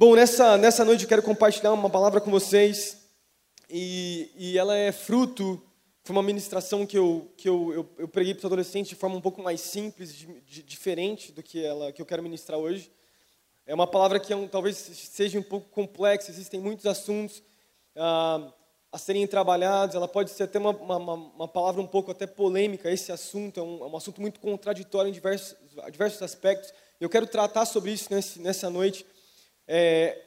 Bom, nessa, nessa noite eu quero compartilhar uma palavra com vocês e, e ela é fruto, foi uma ministração que eu, que eu, eu, eu preguei para os adolescentes de forma um pouco mais simples, de, de, diferente do que ela que eu quero ministrar hoje. É uma palavra que é um, talvez seja um pouco complexa, existem muitos assuntos ah, a serem trabalhados, ela pode ser até uma, uma, uma, palavra um pouco até polêmica, esse assunto é um, é um assunto muito contraditório em diversos, diversos aspectos. Eu quero tratar sobre isso nesse, nessa noite. É,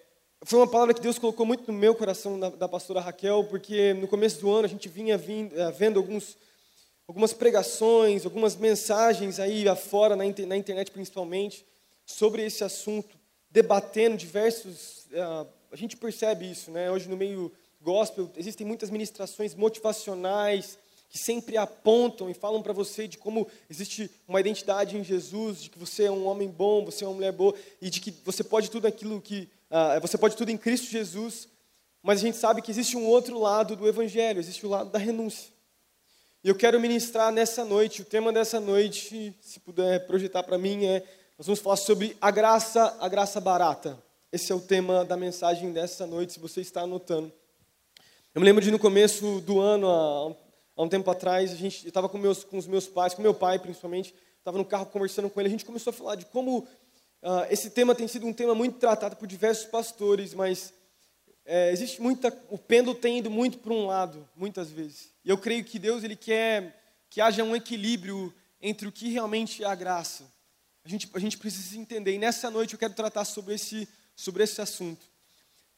foi uma palavra que Deus colocou muito no meu coração da, da pastora Raquel, porque no começo do ano a gente vinha vindo, eh, vendo alguns, algumas pregações, algumas mensagens aí afora, na, na internet principalmente, sobre esse assunto, debatendo diversos. Uh, a gente percebe isso, né? Hoje no meio gospel existem muitas ministrações motivacionais, que sempre apontam e falam para você de como existe uma identidade em Jesus, de que você é um homem bom, você é uma mulher boa e de que você pode tudo aquilo que uh, você pode tudo em Cristo Jesus. Mas a gente sabe que existe um outro lado do evangelho, existe o lado da renúncia. E eu quero ministrar nessa noite, o tema dessa noite, se puder projetar para mim, é nós vamos falar sobre a graça, a graça barata. Esse é o tema da mensagem dessa noite, se você está anotando. Eu me lembro de no começo do ano, há Há um tempo atrás, a gente estava com, meus, com os meus pais, com meu pai principalmente, estava no carro conversando com ele, a gente começou a falar de como uh, esse tema tem sido um tema muito tratado por diversos pastores, mas é, existe muita, o pêndulo tem ido muito para um lado, muitas vezes. E eu creio que Deus ele quer que haja um equilíbrio entre o que realmente é a graça. A gente, a gente precisa entender. E nessa noite eu quero tratar sobre esse, sobre esse assunto.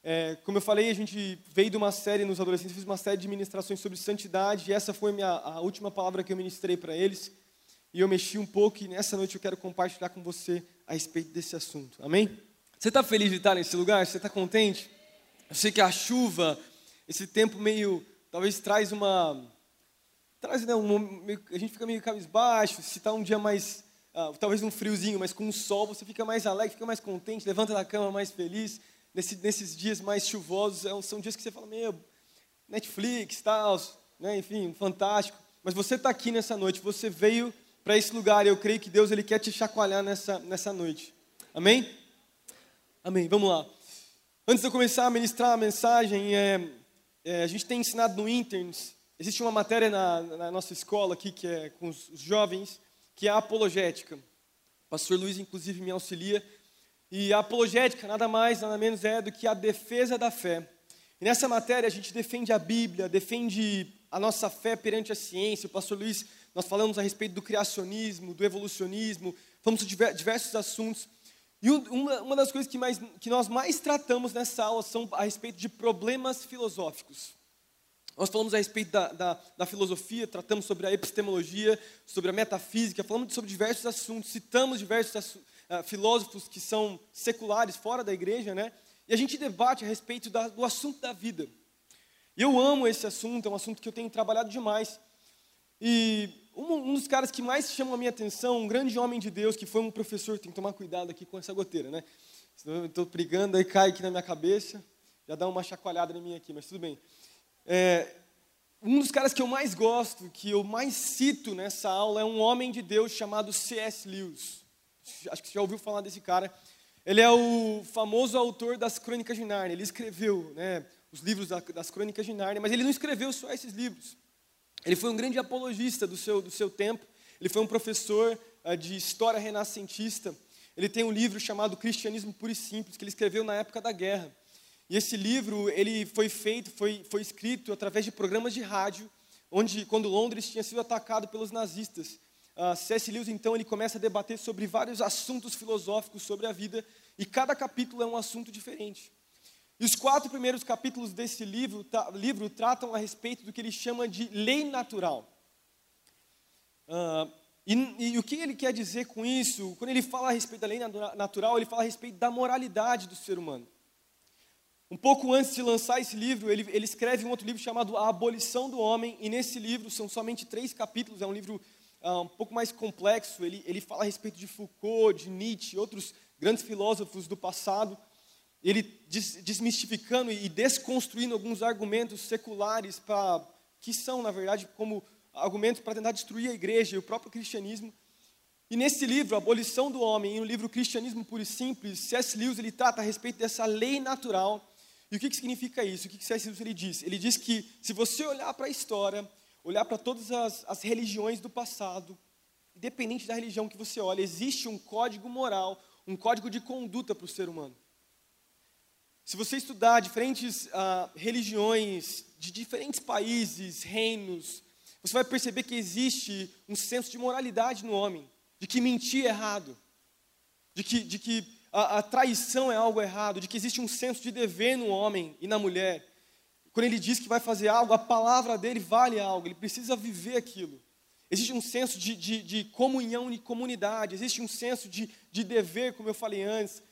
É, como eu falei, a gente veio de uma série nos adolescentes, fiz uma série de ministrações sobre santidade, e essa foi minha, a última palavra que eu ministrei para eles. E eu mexi um pouco, e nessa noite eu quero compartilhar com você a respeito desse assunto. Amém? Você está feliz de estar nesse lugar? Você está contente? Eu sei que a chuva, esse tempo meio, talvez traz uma, traz, né, um, a gente fica meio cabisbaixo, se está um dia mais, uh, talvez um friozinho, mas com o sol, você fica mais alegre, fica mais contente, levanta da cama mais feliz nesse, nesses dias mais chuvosos, é são dias que você fala, meu, Netflix, tal, né, enfim, fantástico. Mas você está aqui nessa noite, você veio para esse lugar e eu creio que Deus ele quer te chacoalhar nessa, nessa noite. Amém? Amém, vamos lá. Antes de eu começar a ministrar a mensagem, é, é, a gente tem ensinado no Interns, existe uma matéria na, na nossa escola aqui, que é com os, jovens, que é apologética. O pastor Luiz, inclusive, me auxilia e a apologética nada mais, nada menos é do que a defesa da fé. E nessa matéria a gente defende a Bíblia, defende a nossa fé perante a ciência. O pastor Luiz, nós falamos a respeito do criacionismo, do evolucionismo, falamos de diversos assuntos. E uma, uma das coisas que, mais, que nós mais tratamos nessa aula são a respeito de problemas filosóficos. Nós falamos a respeito da, da, da, filosofia, tratamos sobre a epistemologia, sobre a metafísica, falamos sobre diversos assuntos, citamos diversos assuntos uh, filósofos que são seculares, fora da igreja, né? E a gente debate a respeito da, do assunto da vida. Eu amo esse assunto, é um assunto que eu tenho trabalhado demais. E um, um dos caras que mais chama a minha atenção, um grande homem de Deus, que foi um professor, tem que tomar cuidado aqui com essa goteira, né? Senão eu estou brigando, aí cai aqui na minha cabeça, já dá uma chacoalhada em mim aqui, mas tudo bem. É, um dos caras que eu mais gosto, que eu mais cito nessa aula, é um homem de Deus chamado C.S. Lewis acho que você já ouviu falar desse cara. Ele é o famoso autor das Crônicas de Nárnia. Ele escreveu né, os livros das Crônicas de Nárnia, mas ele não escreveu só esses livros. Ele foi um grande apologista do seu, do seu tempo. Ele foi um professor uh, de história renascentista. Ele tem um livro chamado Cristianismo Puro e Simples, que ele escreveu na época da guerra. E esse livro ele foi feito, foi, foi escrito através de programas de rádio, onde quando Londres tinha sido atacado pelos nazistas. Ah, C.S. Lewis, então, ele começa a debater sobre vários assuntos filosóficos sobre a vida, e cada capítulo é um assunto diferente. E os quatro primeiros capítulos desse livro, tra livro tratam a respeito do que ele chama de lei natural. Uh, e, e, o que ele quer dizer com isso? Quando ele fala a respeito da lei natural, ele fala a respeito da moralidade do ser humano. Um pouco antes de lançar esse livro, ele, ele escreve um outro livro chamado A Abolição do Homem, e nesse livro são somente três capítulos, é um livro um pouco mais complexo, ele, ele fala a respeito de Foucault, de Nietzsche, outros grandes filósofos do passado, ele des, desmistificando e desconstruindo alguns argumentos seculares que são, na verdade, como argumentos para tentar destruir a igreja e o próprio cristianismo. E nesse livro, Abolição do Homem, e no livro Cristianismo Puro e Simples, C.S. Lewis ele trata a respeito dessa lei natural. E o que, que significa isso? O que, que C.S. Lewis ele diz? Ele diz que se você olhar para a história, olhar para todas as, as religiões do passado, independente da religião que você olha, existe um código moral, um código de conduta para o ser humano. Se você estudar diferentes ah, religiões de diferentes países, reinos, você vai perceber que existe um senso de moralidade no homem de que mentir é errado, de que, de que a, a traição é algo errado, de que existe um senso de dever no homem e na mulher. Quando ele diz que vai fazer algo, a palavra dele vale algo, ele precisa viver aquilo. Existe um senso de, de, de comunhão e comunidade, existe um senso de, de dever, como eu falei antes.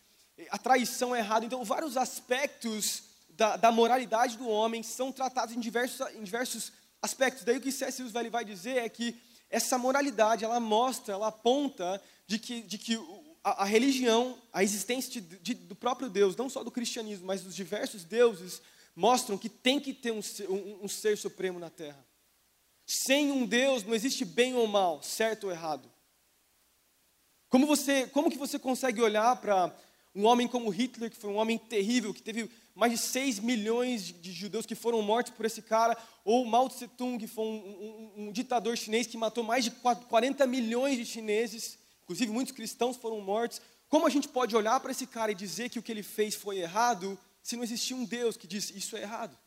A traição é errada. Então, vários aspectos da, da moralidade do homem são tratados em diversos, em diversos aspectos. Daí o que C.S. Lewis vai dizer é que essa moralidade, ela mostra, ela aponta de que, de que a, a religião, a existência de, de, do próprio Deus, não só do cristianismo, mas dos diversos deuses, mostram que tem que ter um, um, um ser supremo na Terra. Sem um Deus não existe bem ou mal, certo ou errado. Como, você, como que você consegue olhar para um homem como Hitler, que foi um homem terrível, que teve mais de 6 milhões de, de, judeus que foram mortos por esse cara, ou Mao Tse Tung, que foi um, um, um, ditador chinês que matou mais de 40 milhões de chineses, inclusive muitos cristãos foram mortos. Como a gente pode olhar para esse cara e dizer que o que ele fez foi errado, se não existia um Deus que diz isso é errado?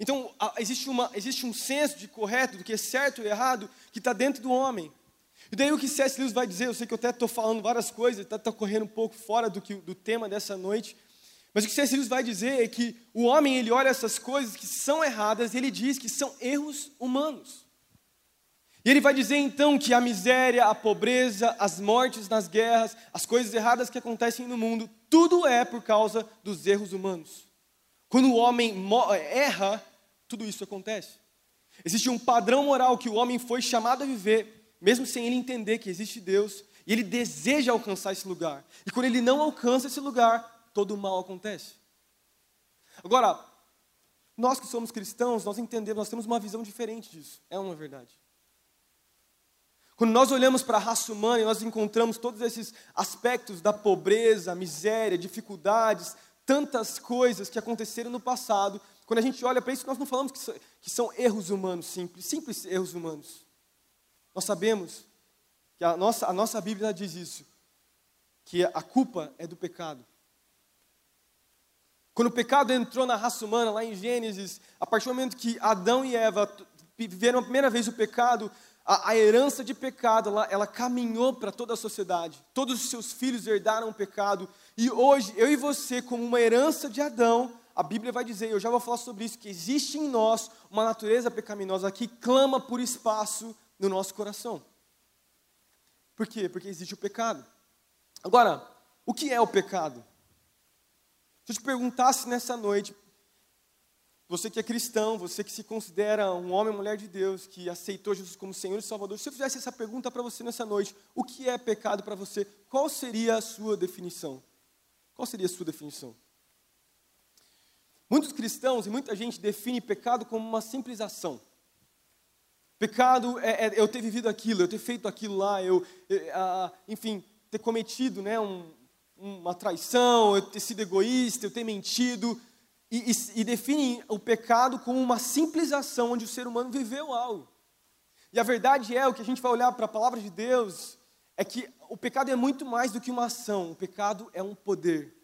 Então, existe, uma, existe um senso de correto, do que é certo e errado, que está dentro do homem. E daí o que C.S. Lewis vai dizer, eu sei que eu até estou falando várias coisas, está tá correndo um pouco fora do, que, do tema dessa noite, mas o que C.S. Lewis vai dizer é que o homem ele olha essas coisas que são erradas e ele diz que são erros humanos. E ele vai dizer então que a miséria, a pobreza, as mortes nas guerras, as coisas erradas que acontecem no mundo, tudo é por causa dos erros humanos. Quando o homem erra, tudo isso acontece. Existe um padrão moral que o homem foi chamado a viver, mesmo sem ele entender que existe Deus, e ele deseja alcançar esse lugar. E quando ele não alcança esse lugar, todo o mal acontece. Agora, nós que somos cristãos, nós entendemos, nós temos uma visão diferente disso. É uma verdade. Quando nós olhamos para a raça humana e nós encontramos todos esses aspectos da pobreza, miséria, dificuldades, tantas coisas que aconteceram no passado, quando a gente olha para isso, nós não falamos que são erros humanos simples, simples erros humanos. Nós sabemos que a nossa, a nossa Bíblia diz isso, que a culpa é do pecado. Quando o pecado entrou na raça humana, lá em Gênesis, a partir do momento que Adão e Eva viveram a primeira vez o pecado, a, a herança de pecado, ela, ela caminhou para toda a sociedade. Todos os seus filhos herdaram o pecado. E hoje, eu e você, como uma herança de Adão, a Bíblia vai dizer, eu já vou falar sobre isso, que existe em nós uma natureza pecaminosa que clama por espaço no nosso coração. Por quê? Porque existe o pecado. Agora, o que é o pecado? Se eu te perguntasse nessa noite, você que é cristão, você que se considera um homem ou mulher de Deus, que aceitou Jesus como Senhor e Salvador, se eu fizesse essa pergunta para você nessa noite, o que é pecado para você? Qual seria a sua definição? Qual seria a sua definição? Muitos cristãos e muita gente define pecado como uma simples ação. Pecado é, é eu ter vivido aquilo, eu ter feito aquilo lá, eu, é, enfim, ter cometido né, um, uma traição, eu ter sido egoísta, eu ter mentido, e, e, e definem o pecado como uma simples ação onde o ser humano viveu algo. E a verdade é, o que a gente vai olhar para a palavra de Deus, é que o pecado é muito mais do que uma ação, o pecado é um poder.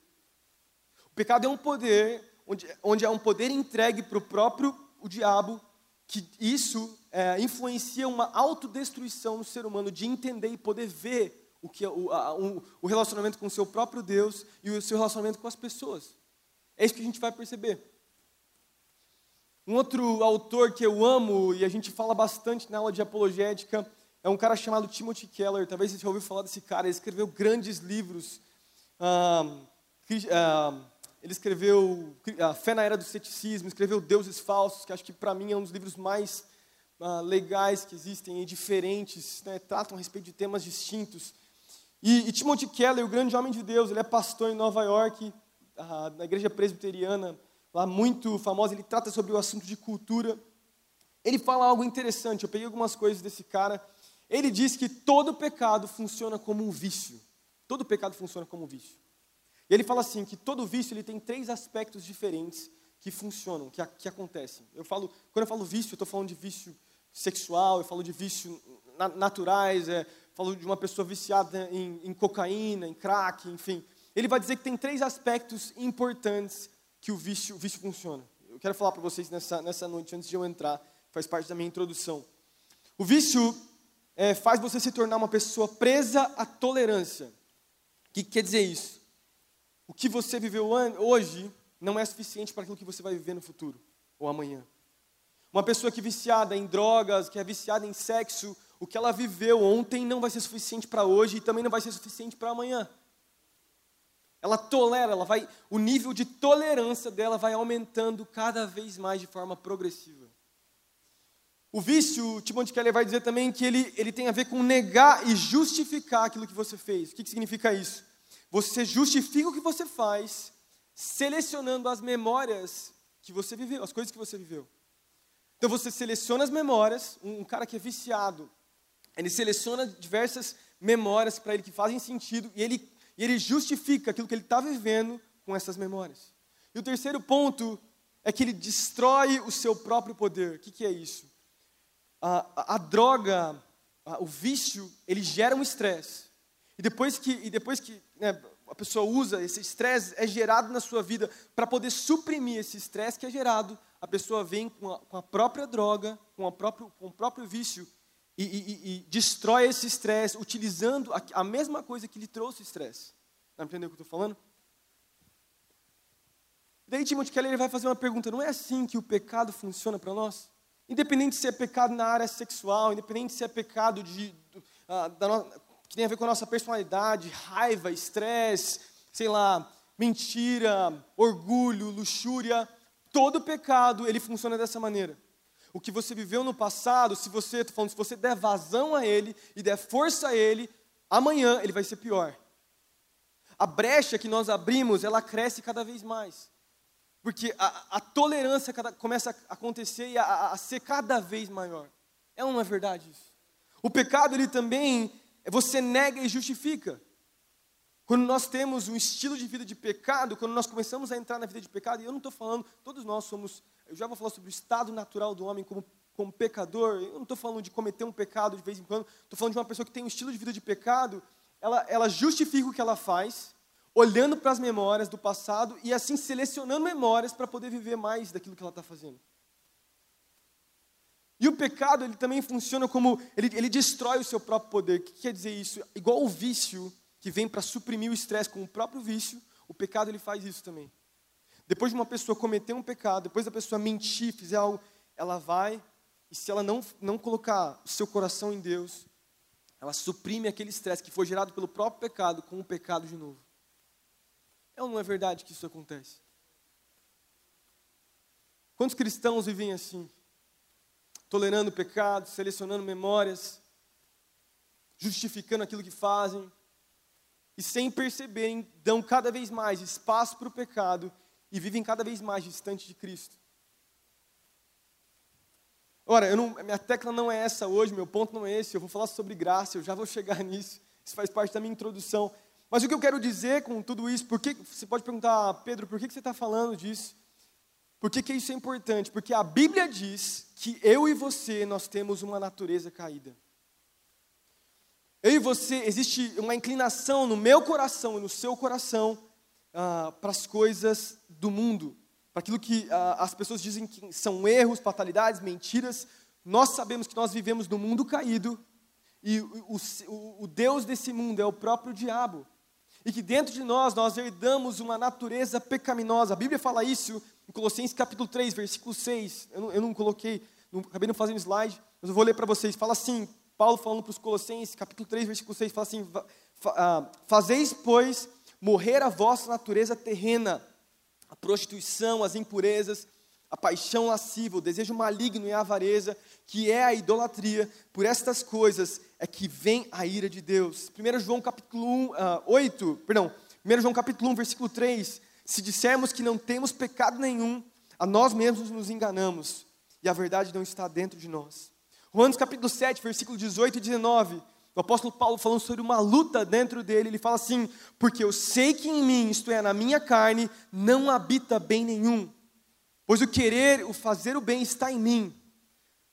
O pecado é um poder, onde, onde é um poder entregue para o próprio o diabo, que isso é, influencia uma autodestruição no ser humano, de entender e poder ver o, que, é o, a, um, o relacionamento com o seu próprio Deus e o seu relacionamento com as pessoas. É isso que a gente vai perceber. Um outro autor que eu amo e a gente fala bastante na aula de apologética é um cara chamado Timothy Keller. Talvez você já ouviu falar desse cara. Ele escreveu grandes livros. Ah, ah, ele escreveu A Fé na Era do Ceticismo, escreveu Deuses Falsos, que acho que para mim é um dos livros mais ah, legais que existem e diferentes, né? tratam a respeito de temas distintos. E, e, Timothy Keller, o grande homem de Deus, ele é pastor em Nova York, na igreja presbiteriana, lá muito famosa, ele trata sobre o assunto de cultura. Ele fala algo interessante, eu peguei algumas coisas desse cara. ele diz que todo pecado funciona como um vício. Todo pecado funciona como um vício. E ele fala assim que todo vício ele tem três aspectos diferentes que funcionam, que, que acontecem. Eu falo, quando eu falo vício, eu estou falando de vício sexual, eu falo de vício na, naturais, é, falo de uma pessoa viciada em, em cocaína, em crack, enfim. Ele vai dizer que tem três aspectos importantes que o vício, o vício funciona. Eu quero falar para vocês nessa, nessa noite, antes de eu entrar, faz parte da minha introdução. O vício é, faz você se tornar uma pessoa presa à tolerância. O que quer dizer isso? O que você viveu hoje não é suficiente para aquilo que você vai viver no futuro ou amanhã. Uma pessoa que é viciada em drogas, que é viciada em sexo, o que ela viveu ontem não vai ser suficiente para hoje e também não vai ser suficiente para amanhã. Ela tolera, ela vai, o nível de tolerância dela vai aumentando cada vez mais de forma progressiva. O vício, Timothy Keller vai dizer também que ele, ele tem a ver com negar e justificar aquilo que você fez. O que, que significa isso? Você justifica o que você faz, selecionando as memórias que você viveu, as coisas que você viveu. Então você seleciona as memórias, um, um cara que é viciado, ele seleciona diversas memórias para ele que fazem sentido e ele, e ele justifica aquilo que ele está vivendo com essas memórias. E o terceiro ponto é que ele destrói o seu próprio poder. O que, que é isso? A, a, a droga, a, o vício, ele gera um estresse. E depois que, e depois que né, a pessoa usa, esse estresse é gerado na sua vida para poder suprimir esse estresse que é gerado, a pessoa vem com a, com a própria droga, com, a próprio, com o próprio vício e, e, e destrói esse estresse utilizando a, a, mesma coisa que lhe trouxe estresse. Está entendendo o que eu estou falando? Daí Timothy Keller vai fazer uma pergunta: não é assim que o pecado funciona para nós? Independente se é pecado na área sexual, independente se é pecado de, da no, que tem a ver com a nossa personalidade, raiva, estresse, sei lá, mentira, orgulho, luxúria, todo pecado ele funciona dessa maneira. O que você viveu no passado, se você, falando, se você der vazão a ele e der força a ele, amanhã ele vai ser pior. A brecha que nós abrimos, ela cresce cada vez mais. Porque a, a tolerância cada, começa a acontecer e a, a, ser cada vez maior. É ou não é verdade isso? O pecado, ele também, você nega e justifica. Quando nós temos um estilo de vida de pecado, quando nós começamos a entrar na vida de pecado, e eu não estou falando, todos nós somos eu já vou falar sobre o estado natural do homem como, como pecador. Eu não estou falando de cometer um pecado de vez em quando. Estou falando de uma pessoa que tem um estilo de vida de pecado. Ela, ela justifica o que ela faz, olhando para as memórias do passado e assim selecionando memórias para poder viver mais daquilo que ela está fazendo. E o pecado, ele também funciona como, ele, ele destrói o seu próprio poder. O que quer dizer isso? Igual o vício, que vem para suprimir o estresse com o próprio vício, o pecado ele faz isso também. Depois de uma pessoa cometer um pecado, depois da pessoa mentir, fizer algo, ela vai, e se ela não, não colocar o seu coração em Deus, ela suprime aquele estresse que foi gerado pelo próprio pecado com o pecado de novo. É ou não é verdade que isso acontece? Quantos cristãos vivem assim? Tolerando o pecado, selecionando memórias, justificando aquilo que fazem, e sem perceberem, dão cada vez mais espaço para o pecado e vivem cada vez mais distante de Cristo. Ora, não, minha tecla não é essa hoje, meu ponto não é esse, eu vou falar sobre graça, eu já vou chegar nisso, isso faz parte da minha introdução. Mas o que eu quero dizer com tudo isso, porque você pode perguntar, Pedro, por que, que você está falando disso? Por que, que isso é importante? Porque a Bíblia diz que eu e você, nós temos uma natureza caída. Eu e você, existe uma inclinação no meu coração e no seu coração ah, para as coisas do mundo, para aquilo que ah, as pessoas dizem que são erros, fatalidades, mentiras. Nós sabemos que nós vivemos no mundo caído e o, o, o Deus desse mundo é o próprio diabo. E que dentro de nós, nós herdamos uma natureza pecaminosa. A Bíblia fala isso em Colossenses capítulo 3, versículo 6. Eu não, eu não coloquei, não, acabei não fazendo slide, mas eu vou ler para vocês. Fala assim, Paulo falando para os Colossenses, capítulo 3, versículo 6, fala assim, ah, fazeis, pois, morrer a vossa natureza terrena, a prostituição, as impurezas, a paixão lasciva, o desejo maligno e a avareza, que é a idolatria, por estas coisas é que vem a ira de Deus. 1 João capítulo 1, uh, 8, perdão, 1 João capítulo 1, versículo 3, se dissermos que não temos pecado nenhum, a nós mesmos nos enganamos, e a verdade não está dentro de nós. Romanos capítulo 7, versículo 18 e 19. O apóstolo Paulo falando sobre uma luta dentro dele, ele fala assim: Porque eu sei que em mim, isto é, na minha carne, não habita bem nenhum. Pois o querer, o fazer o bem está em mim.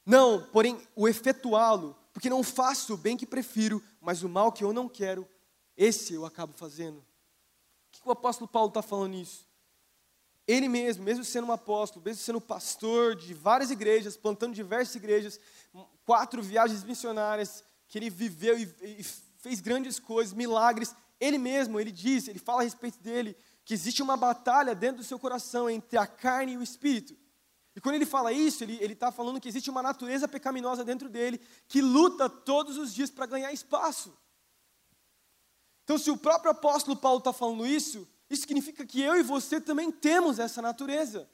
Não, porém, o efetuá-lo, porque não faço o bem que prefiro, mas o mal que eu não quero, esse eu acabo fazendo. O que o apóstolo Paulo está falando nisso? Ele mesmo, mesmo sendo um apóstolo, mesmo sendo pastor de várias igrejas, plantando diversas igrejas, quatro viagens missionárias que ele viveu e, e fez grandes coisas, milagres. Ele mesmo, ele diz, ele fala a respeito dele, que existe uma batalha dentro do seu coração entre a carne e o espírito. E quando ele fala isso, ele está falando que existe uma natureza pecaminosa dentro dele que luta todos os dias para ganhar espaço. Então, se o próprio apóstolo Paulo está falando isso, isso significa que eu e você também temos essa natureza.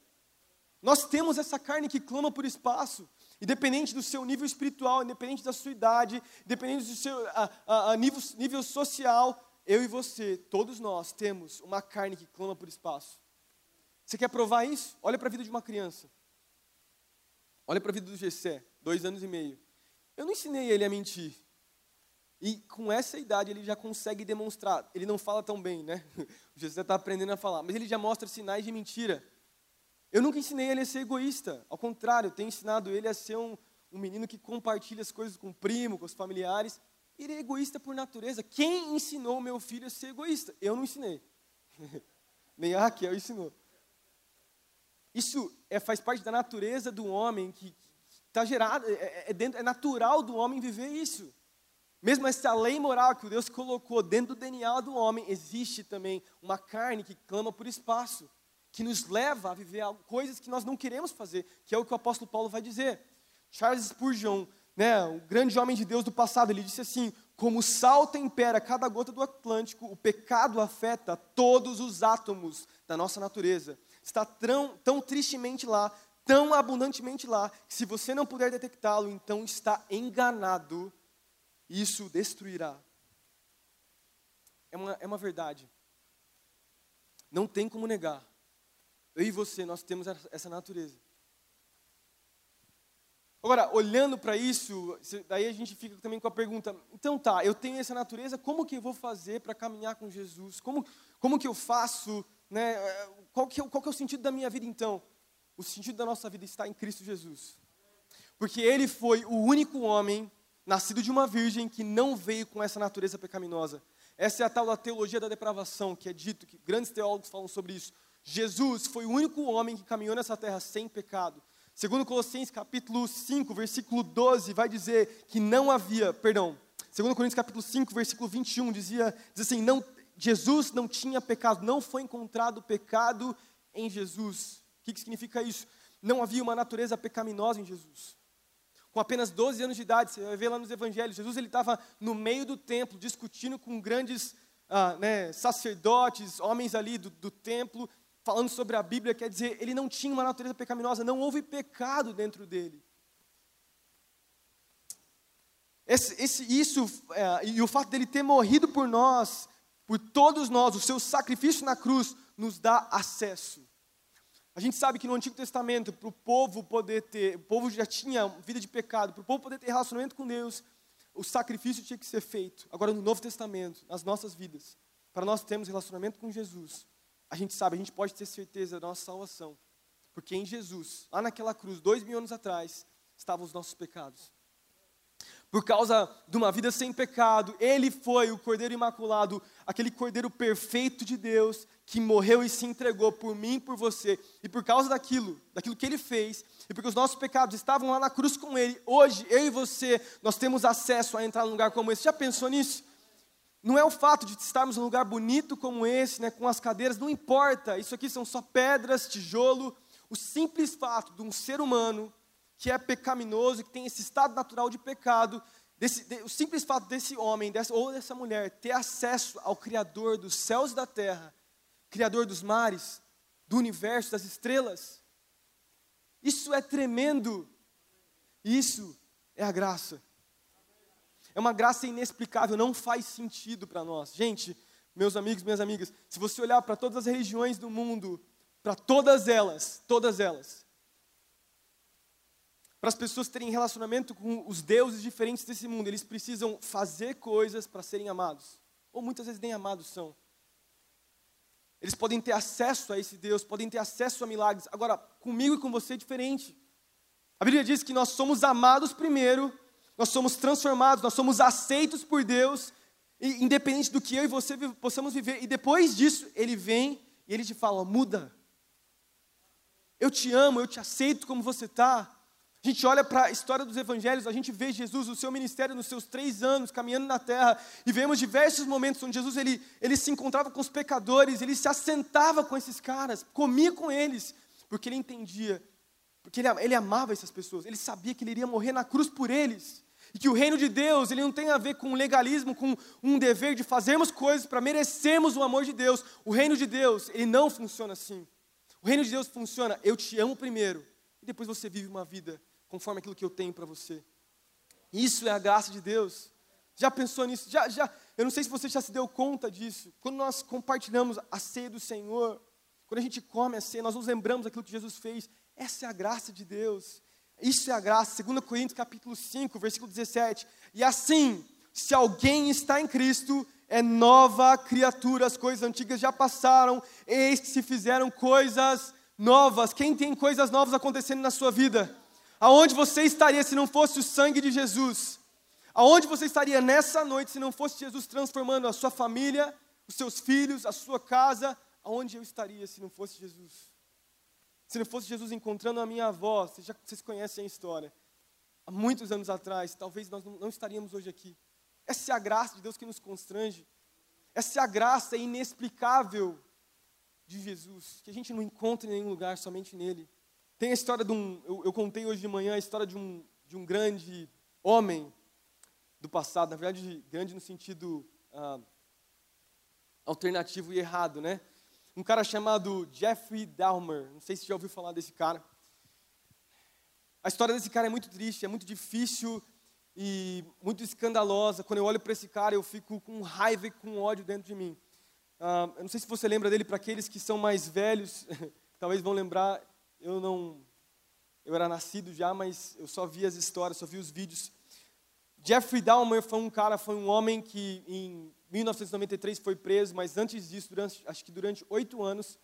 Nós temos essa carne que clama por espaço. Independente do seu nível espiritual, independente da sua idade, independente do seu a, a, a nível, nível social, eu e você, todos nós, temos uma carne que clama por espaço. Você quer provar isso? Olha para a vida de uma criança. Olha para a vida do Gessé, dois anos e meio. Eu não ensinei ele a mentir. E com essa idade ele já consegue demonstrar. Ele não fala tão bem, né? O Gessé está aprendendo a falar, mas ele já mostra sinais de mentira. Eu nunca ensinei ele a ser egoísta. Ao contrário, tenho ensinado ele a ser um, um menino que compartilha as coisas com o primo, com os familiares. Ele é egoísta por natureza. Quem ensinou meu filho a ser egoísta? Eu não ensinei. Nem a Raquel ensinou. Isso é, faz parte da natureza do homem que está gerado, é, é, é, dentro, é natural do homem viver isso. Mesmo essa lei moral que Deus colocou dentro do DNA do homem, existe também uma carne que clama por espaço, que nos leva a viver coisas que nós não queremos fazer, que é o que o apóstolo Paulo vai dizer. Charles Spurgeon, né, o grande homem de Deus do passado, ele disse assim: como o sal tempera cada gota do Atlântico, o pecado afeta todos os átomos da nossa natureza está tão, tão tristemente lá, tão abundantemente lá, que se você não puder detectá-lo, então está enganado, isso destruirá. É uma, é uma verdade. Não tem como negar. Eu e você, nós temos essa natureza. Agora, olhando para isso, daí a gente fica também com a pergunta: então tá, eu tenho essa natureza, como que eu vou fazer para caminhar com Jesus? Como, como que eu faço né, qual, que é, qual que é o sentido da minha vida então? O sentido da nossa vida está em Cristo Jesus. Porque ele foi o único homem nascido de uma virgem que não veio com essa natureza pecaminosa. Essa é a tal da teologia da depravação, que é dito, que grandes teólogos falam sobre isso. Jesus foi o único homem que caminhou nessa terra sem pecado. Segundo Colossenses capítulo 5, versículo 12, vai dizer que não havia, perdão, segundo Coríntios capítulo 5, versículo 21, dizia, diz assim, não, Jesus não tinha pecado, não foi encontrado pecado em Jesus. O que, que significa isso? Não havia uma natureza pecaminosa em Jesus. Com apenas 12 anos de idade, você vai ver lá nos evangelhos, Jesus ele estava no meio do templo, discutindo com grandes ah, né, sacerdotes, homens ali do, do templo, falando sobre a Bíblia, quer dizer, ele não tinha uma natureza pecaminosa, não houve pecado dentro dele. Esse, esse, isso, é, e o fato dele ter morrido por nós, por todos nós, o seu sacrifício na cruz nos dá acesso. A gente sabe que no Antigo Testamento, para o povo poder ter, o povo já tinha vida de pecado, para o povo poder ter relacionamento com Deus, o sacrifício tinha que ser feito. Agora, no Novo Testamento, nas nossas vidas, para nós termos relacionamento com Jesus, a gente sabe, a gente pode ter certeza da nossa salvação. Porque em Jesus, lá naquela cruz, dois mil anos atrás, estavam os nossos pecados por causa de uma vida sem pecado, ele foi o Cordeiro Imaculado, aquele Cordeiro perfeito de Deus, que morreu e se entregou por mim e por você. E por causa daquilo, daquilo que ele fez, e porque os nossos pecados estavam lá na cruz com ele, hoje, eu e você, nós temos acesso a entrar num lugar como esse. Já pensou nisso? Não é o fato de estarmos num lugar bonito como esse, né, com as cadeiras, não importa, isso aqui são só pedras, tijolo. O simples fato de um ser humano que é pecaminoso, que tem esse estado natural de pecado, desse, de, o simples fato desse homem dessa, ou dessa mulher ter acesso ao Criador dos céus e da terra, Criador dos mares, do universo, das estrelas, isso é tremendo. Isso é a graça. É uma graça inexplicável, não faz sentido para nós. Gente, meus amigos, minhas amigas, se você olhar para todas as religiões do mundo, para todas elas, todas elas, para as pessoas terem relacionamento com os deuses diferentes desse mundo, eles precisam fazer coisas para serem amados. Ou muitas vezes nem amados são. Eles podem ter acesso a esse Deus, podem ter acesso a milagres. Agora, comigo e com você é diferente. A Bíblia diz que nós somos amados primeiro, nós somos transformados, nós somos aceitos por Deus, independente do que eu e você possamos viver. E depois disso, Ele vem e Ele te fala: muda. Eu te amo, eu te aceito como você está. A gente olha para a história dos evangelhos, a gente vê Jesus, o seu ministério nos seus três anos, caminhando na terra, e vemos diversos momentos onde Jesus ele, ele se encontrava com os pecadores, ele se assentava com esses caras, comia com eles, porque ele entendia, porque ele, ele amava essas pessoas, ele sabia que ele iria morrer na cruz por eles, e que o reino de Deus ele não tem a ver com legalismo, com um dever de fazermos coisas para merecermos o amor de Deus. O reino de Deus ele não funciona assim. O reino de Deus funciona, eu te amo primeiro, e depois você vive uma vida conforme aquilo que eu tenho para você. Isso é a graça de Deus. Já pensou nisso? Já, já, eu não sei se você já se deu conta disso. Quando nós compartilhamos a ceia do Senhor, quando a gente come a ceia, nós nos lembramos daquilo que Jesus fez. Essa é a graça de Deus. Isso é a graça. 2 Coríntios capítulo 5, versículo 17. E assim, se alguém está em Cristo, é nova criatura, as coisas antigas já passaram, eis que se fizeram coisas novas. Quem tem coisas novas acontecendo na sua vida? Aonde você estaria se não fosse o sangue de Jesus? Aonde você estaria nessa noite se não fosse Jesus transformando a sua família, os seus filhos, a sua casa? Aonde eu estaria se não fosse Jesus? Se não fosse Jesus encontrando a minha avó, vocês, já, vocês conhecem a história. Há muitos anos atrás, talvez nós não, não estaríamos hoje aqui. Essa é a graça de Deus que nos constrange. Essa é a graça inexplicável de Jesus, que a gente não encontra em nenhum lugar, somente nele. Tem a história de um. Eu, eu, contei hoje de manhã a história de um, de um grande homem do passado, na verdade, grande no sentido ah, alternativo e errado, né? Um cara chamado Jeffrey Dahmer. Não sei se já ouviu falar desse cara. A história desse cara é muito triste, é muito difícil e muito escandalosa. Quando eu olho para esse cara, eu fico com raiva e com ódio dentro de mim. Uh, eu não sei se você lembra dele, para aqueles que são mais velhos, talvez vão lembrar eu não. Eu era nascido já, mas eu só vi as histórias, só vi os vídeos. Jeffrey Dahmer foi um cara, foi um homem que em 1993 foi preso, mas antes disso, durante, acho que durante oito anos,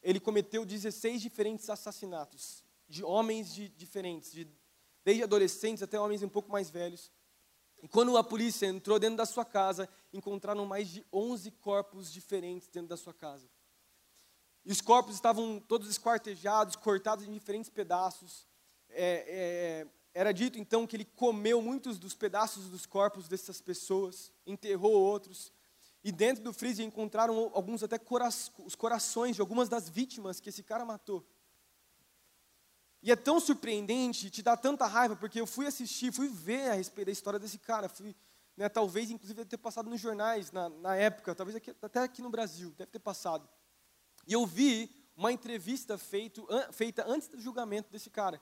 ele cometeu 16 diferentes assassinatos de homens de, diferentes, de, desde adolescentes até homens um pouco mais velhos. E quando a polícia entrou dentro da sua casa, encontraram mais de 11 corpos diferentes dentro da sua casa. E os corpos estavam todos esquartejados, cortados em diferentes pedaços. É, é, era dito então que ele comeu muitos dos pedaços dos corpos dessas pessoas, enterrou outros. E dentro do freezer encontraram alguns até cora os corações de algumas das vítimas que esse cara matou. E é tão surpreendente, te dá tanta raiva, porque eu fui assistir, fui ver a respeito da história desse cara. Fui, né, talvez, inclusive, ter passado nos jornais na, na época, talvez aqui, até aqui no Brasil, deve ter passado. E eu vi uma entrevista feito, feita antes do julgamento desse cara.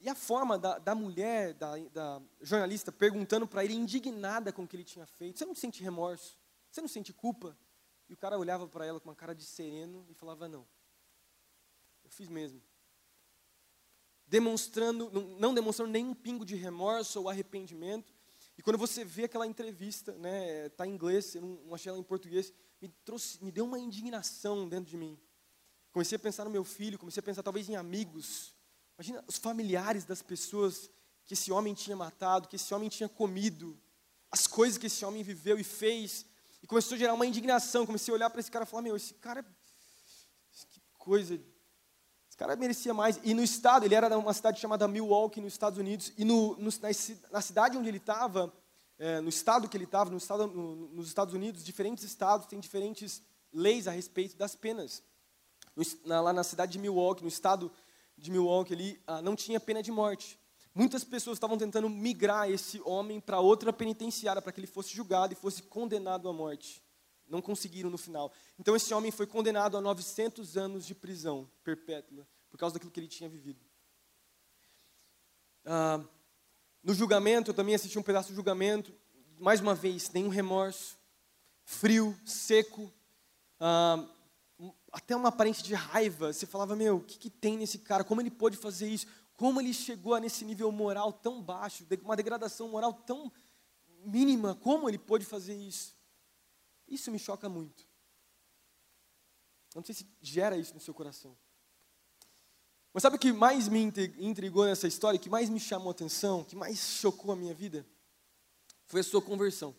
E a forma da, da mulher, da, da jornalista, perguntando para ele, indignada com o que ele tinha feito: Você não sente remorso? Você não sente culpa? E o cara olhava para ela com uma cara de sereno e falava: Não, eu fiz mesmo. Demonstrando, não demonstrando nenhum pingo de remorso ou arrependimento. E quando você vê aquela entrevista, né, tá em inglês, eu não achei ela em português, me, trouxe, me deu uma indignação dentro de mim. Comecei a pensar no meu filho, comecei a pensar talvez em amigos. Imagina os familiares das pessoas que esse homem tinha matado, que esse homem tinha comido, as coisas que esse homem viveu e fez. E começou a gerar uma indignação. Comecei a olhar para esse cara e falar: Meu, esse cara. Que coisa. Esse cara merecia mais. E no estado, ele era de uma cidade chamada Milwaukee, nos Estados Unidos. E no, no, na, na cidade onde ele estava, é, no estado que ele estava, no estado, no, nos Estados Unidos, diferentes estados têm diferentes leis a respeito das penas. No, na, lá na cidade de Milwaukee, no estado de Milwaukee, ali, ah, não tinha pena de morte. Muitas pessoas estavam tentando migrar esse homem para outra penitenciária, para que ele fosse julgado e fosse condenado à morte. Não conseguiram no final. Então esse homem foi condenado a 900 anos de prisão perpétua, por causa daquilo que ele tinha vivido. Ah, no julgamento, eu também assisti um pedaço do julgamento, mais uma vez, nenhum remorso, frio, seco, ah, até uma aparência de raiva. Você falava, meu, o que, que tem nesse cara? Como ele pôde fazer isso? Como ele chegou nesse nível moral tão baixo, uma degradação moral tão mínima, como ele pôde fazer isso? Isso me choca muito. Não sei se gera isso no seu coração. Mas sabe o que mais me intrigou nessa história, que mais me chamou a atenção, que mais chocou a minha vida? Foi a sua conversão.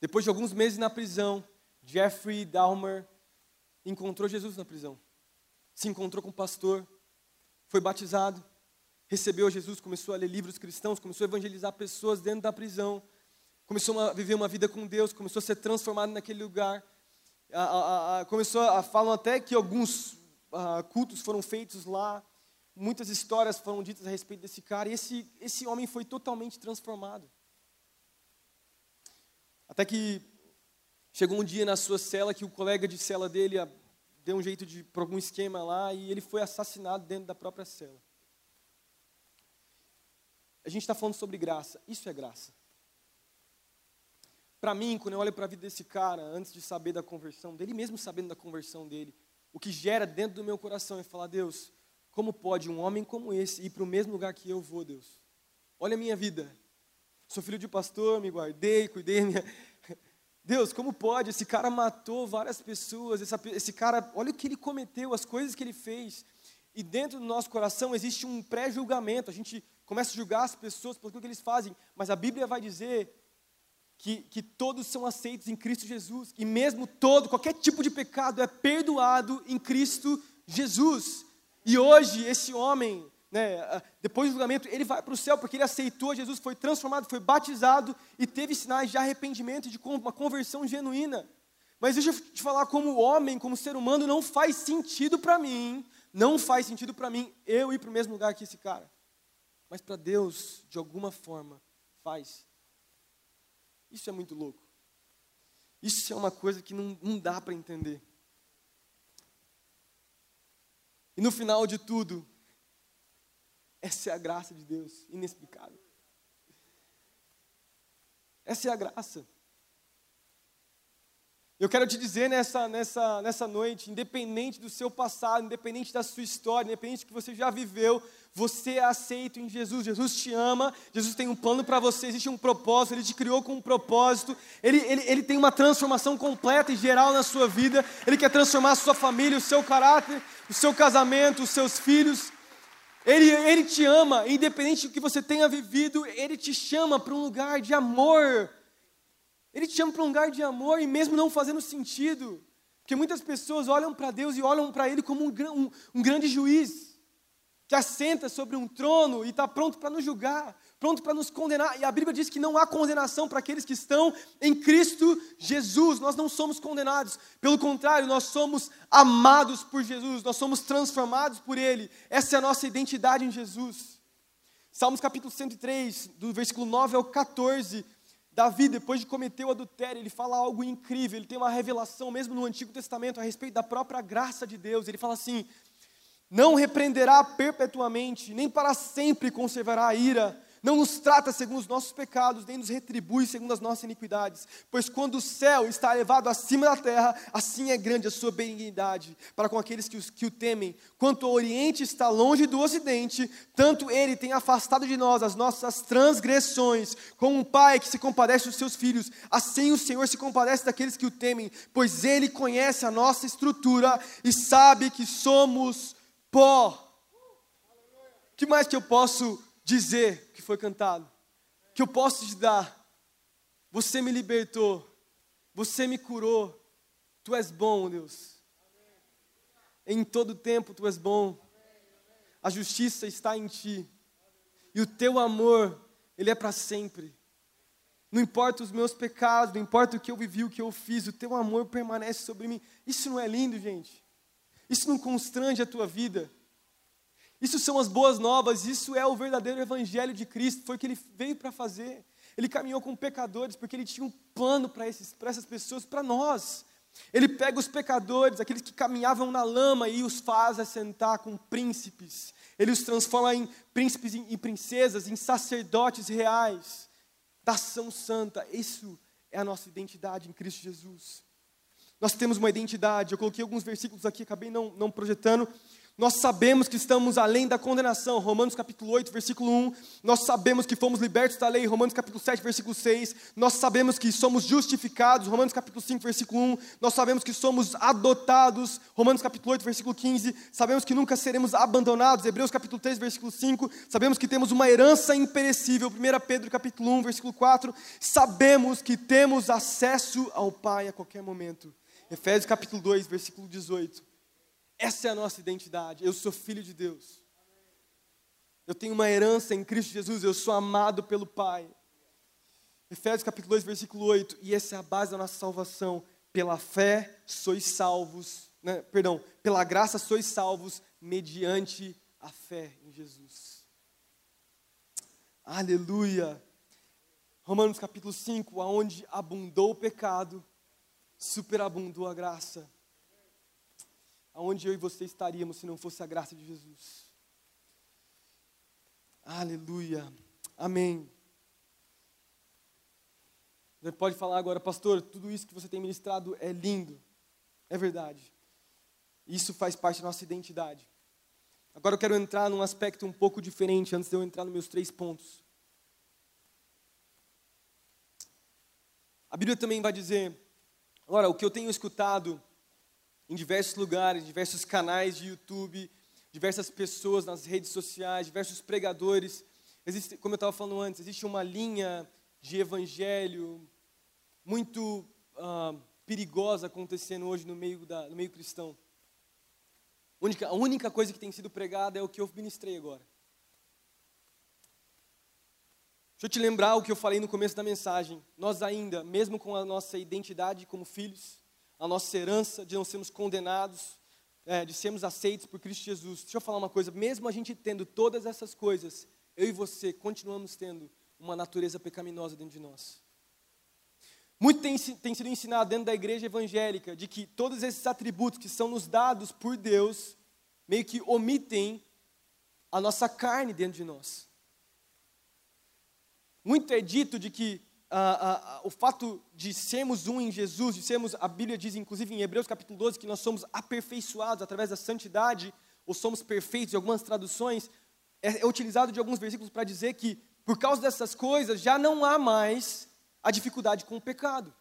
Depois de alguns meses na prisão, Jeffrey Dahmer encontrou Jesus na prisão. Se encontrou com o pastor, foi batizado, recebeu Jesus, começou a ler livros cristãos, começou a evangelizar pessoas dentro da prisão, começou a viver uma vida com Deus, começou a ser transformado naquele lugar. A, a, a, começou a falam até que alguns cultos foram feitos lá, muitas histórias foram ditas a respeito desse cara, e esse, esse homem foi totalmente transformado. Até que chegou um dia na sua cela que o colega de cela dele deu um jeito de por algum esquema lá e ele foi assassinado dentro da própria cela. A gente está falando sobre graça. Isso é graça. Para mim, quando eu olho para a vida desse cara, antes de saber da conversão dele, mesmo sabendo da conversão dele, o que gera dentro do meu coração é falar: Deus, como pode um homem como esse ir para o mesmo lugar que eu vou, Deus? Olha a minha vida. Sou filho de pastor, me guardei, cuidei. Minha... Deus, como pode? Esse cara matou várias pessoas. Essa, esse cara, olha o que ele cometeu, as coisas que ele fez. E dentro do nosso coração existe um pré-julgamento. A gente começa a julgar as pessoas aquilo que eles fazem. Mas a Bíblia vai dizer que, que todos são aceitos em Cristo Jesus. E mesmo todo, qualquer tipo de pecado é perdoado em Cristo Jesus. E hoje, esse homem, né, depois do julgamento, ele vai para o céu porque ele aceitou Jesus, foi transformado, foi batizado e teve sinais de arrependimento de uma conversão genuína. Mas deixa eu te falar, como homem, como ser humano, não faz sentido para mim, não faz sentido para mim eu ir para o mesmo lugar que esse cara. Mas para Deus, de alguma forma, faz. Isso é muito louco. Isso é uma coisa que não, não dá para entender. E no final de tudo, essa é a graça de Deus, inexplicável. Essa é a graça. Eu quero te dizer nessa, nessa, nessa noite, independente do seu passado, independente da sua história, independente do que você já viveu, você é aceito em Jesus. Jesus te ama, Jesus tem um plano para você, existe um propósito, Ele te criou com um propósito, ele, ele, ele tem uma transformação completa e geral na sua vida, Ele quer transformar a sua família, o seu caráter, o seu casamento, os seus filhos. Ele, ele te ama, independente do que você tenha vivido, Ele te chama para um lugar de amor ele te chama para um lugar de amor e mesmo não fazendo sentido. Porque muitas pessoas olham para Deus e olham para Ele como um, um, um, grande juiz, que assenta sobre um trono e está pronto para nos julgar, pronto para nos condenar. E a Bíblia diz que não há condenação para aqueles que estão em Cristo Jesus. Nós não somos condenados, pelo contrário, nós somos amados por Jesus, nós somos transformados por Ele. Essa é a nossa identidade em Jesus. Salmos capítulo 103, do versículo 9 ao 14 Davi, depois de cometer o adultério, ele fala algo incrível, ele tem uma revelação, mesmo no Antigo Testamento, a respeito da própria graça de Deus. Ele fala assim: Não repreenderá perpetuamente, nem para sempre conservará a ira, não nos trata segundo os nossos pecados, nem nos retribui segundo as nossas iniquidades. Pois quando o céu está elevado acima da terra, assim é grande a sua benignidade para com aqueles que, os, que o temem. Quanto o oriente está longe do ocidente, tanto ele tem afastado de nós as nossas transgressões. Como um pai que se compadece dos seus filhos, assim o Senhor se compadece daqueles que o temem, pois ele conhece a nossa estrutura e sabe que somos pó. O que mais que eu posso dizer que foi cantado, que eu posso te dar. Você me libertou, você me curou, tu és bom, Deus. Em todo tempo tu és bom. A justiça está em ti. E o teu amor, ele é para sempre. Não importa os meus pecados, não importa o que eu vivi, o que eu fiz, o teu amor permanece sobre mim. Isso não é lindo, gente? Isso não constrange a tua vida? Isso são as boas novas, isso é o verdadeiro evangelho de Cristo, foi o que ele veio para fazer. Ele caminhou com pecadores porque ele tinha um plano para essas pessoas, para nós. Ele pega os pecadores, aqueles que caminhavam na lama, e os faz assentar com príncipes. Ele os transforma em príncipes e princesas, em sacerdotes reais da ação santa. Isso é a nossa identidade em Cristo Jesus. Nós temos uma identidade, eu coloquei alguns versículos aqui, acabei não, não projetando, Nós sabemos que estamos além da condenação, Romanos capítulo 8, versículo 1. Nós sabemos que fomos libertos da lei, Romanos capítulo 7, versículo 6. Nós sabemos que somos justificados, Romanos capítulo 5, versículo 1. Nós sabemos que somos adotados, Romanos capítulo 8, versículo 15. Sabemos que nunca seremos abandonados, Hebreus capítulo 3, versículo 5. Sabemos que temos uma herança imperecível, 1 Pedro capítulo 1, versículo 4. Sabemos que temos acesso ao Pai a qualquer momento. Efésios capítulo 2, versículo 18. Essa é a nossa identidade. Eu sou filho de Deus. Eu tenho uma herança em Cristo Jesus, eu sou amado pelo Pai. Efésios capítulo 2, versículo 8. E essa é a base da nossa salvação. Pela fé sois salvos, né? perdão, pela graça sois salvos mediante a fé em Jesus. Aleluia. Romanos capítulo 5, aonde abundou o pecado, superabundou a graça aonde eu e você estaríamos se não fosse a graça de Jesus. Aleluia. Amém. Você pode falar agora, pastor, tudo isso que você tem ministrado é lindo. É verdade. Isso faz parte da nossa identidade. Agora eu quero entrar num aspecto um pouco diferente antes de eu entrar nos meus três pontos. A Bíblia também vai dizer, agora, o que eu tenho escutado em diversos lugares, diversos canais de YouTube, diversas pessoas nas redes sociais, diversos pregadores. Existe, como eu estava falando antes, existe uma linha de evangelho muito uh, perigosa acontecendo hoje no meio, da, no meio cristão. A única, a única coisa que tem sido pregada é o que eu ministrei agora. Deixa eu te lembrar o que eu falei no começo da mensagem. Nós ainda, mesmo com a nossa identidade como filhos, a nossa herança de não sermos condenados, é, de sermos aceitos por Cristo Jesus. Deixa eu falar uma coisa: mesmo a gente tendo todas essas coisas, eu e você continuamos tendo uma natureza pecaminosa dentro de nós. Muito tem, tem sido ensinado dentro da igreja evangélica de que todos esses atributos que são nos dados por Deus meio que omitem a nossa carne dentro de nós. Muito é dito de que ah, ah, o fato de sermos um em Jesus, de sermos, a Bíblia diz inclusive em Hebreus capítulo 12 que nós somos aperfeiçoados através da santidade, ou somos perfeitos, em algumas traduções, é, é utilizado de alguns versículos para dizer que por causa dessas coisas já não há mais a dificuldade com o pecado.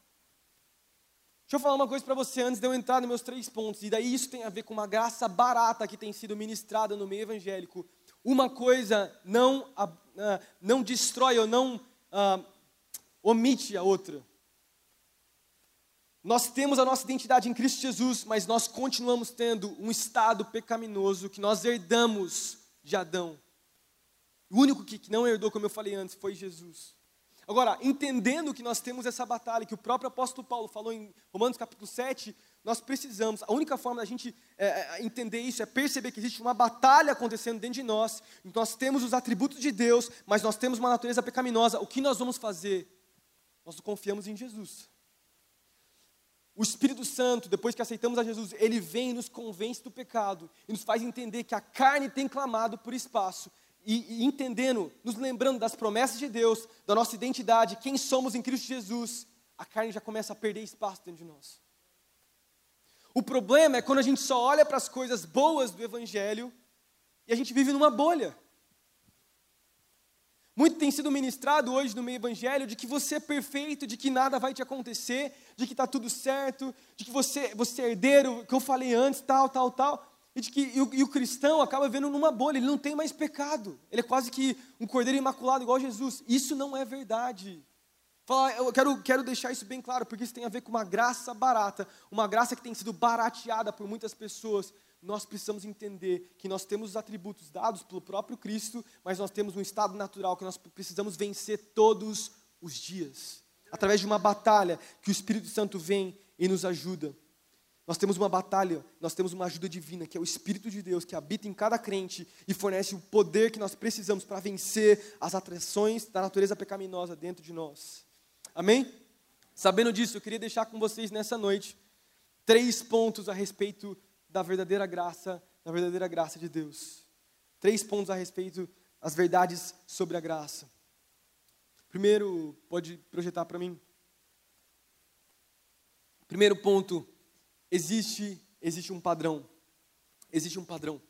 Deixa eu falar uma coisa para você antes de eu entrar nos meus três pontos, e daí isso tem a ver com uma graça barata que tem sido ministrada no meio evangélico. Uma coisa não, uh, não destrói ou não uh, omite a outra. Nós temos a nossa identidade em Cristo Jesus, mas nós continuamos tendo um estado pecaminoso que nós herdamos de Adão. O único que não herdou, como eu falei antes, foi Jesus. Agora, entendendo que nós temos essa batalha, que o próprio apóstolo Paulo falou em Romanos capítulo 7, nós precisamos, a única forma da gente é, é, entender isso é perceber que existe uma batalha acontecendo dentro de nós, nós temos os atributos de Deus, mas nós temos uma natureza pecaminosa. O que nós vamos fazer? Nós confiamos em Jesus. O Espírito Santo, depois que aceitamos a Jesus, ele vem e nos convence do pecado e nos faz entender que a carne tem clamado por espaço. E, e, entendendo, nos lembrando das promessas de Deus, da nossa identidade, quem somos em Cristo Jesus, a carne já começa a perder espaço dentro de nós. O problema é quando a gente só olha para as coisas boas do Evangelho e a gente vive numa bolha. Muito tem sido ministrado hoje no meio evangelho de que você é perfeito, de que nada vai te acontecer, de que está tudo certo, de que você, você é herdeiro, que eu falei antes, tal, tal, tal. E, de que, e o, e o cristão acaba vendo numa bolha, ele não tem mais pecado. Ele é quase que um cordeiro imaculado igual Jesus. Isso não é verdade. Fala, eu quero, quero deixar isso bem claro, porque isso tem a ver com uma graça barata, uma graça que tem sido barateada por muitas pessoas, nós precisamos entender que nós temos os atributos dados pelo próprio Cristo, mas nós temos um estado natural que nós precisamos vencer todos os dias, através de uma batalha que o Espírito Santo vem e nos ajuda. Nós temos uma batalha, nós temos uma ajuda divina, que é o Espírito de Deus, que habita em cada crente e fornece o poder que nós precisamos para vencer as atrações da natureza pecaminosa dentro de nós. Amém? Sabendo disso, eu queria deixar com vocês nessa noite três pontos a respeito da verdadeira graça, da verdadeira graça de Deus. Três pontos a respeito das verdades sobre a graça. Primeiro, pode projetar para mim. Primeiro ponto, existe existe um padrão. Existe um padrão.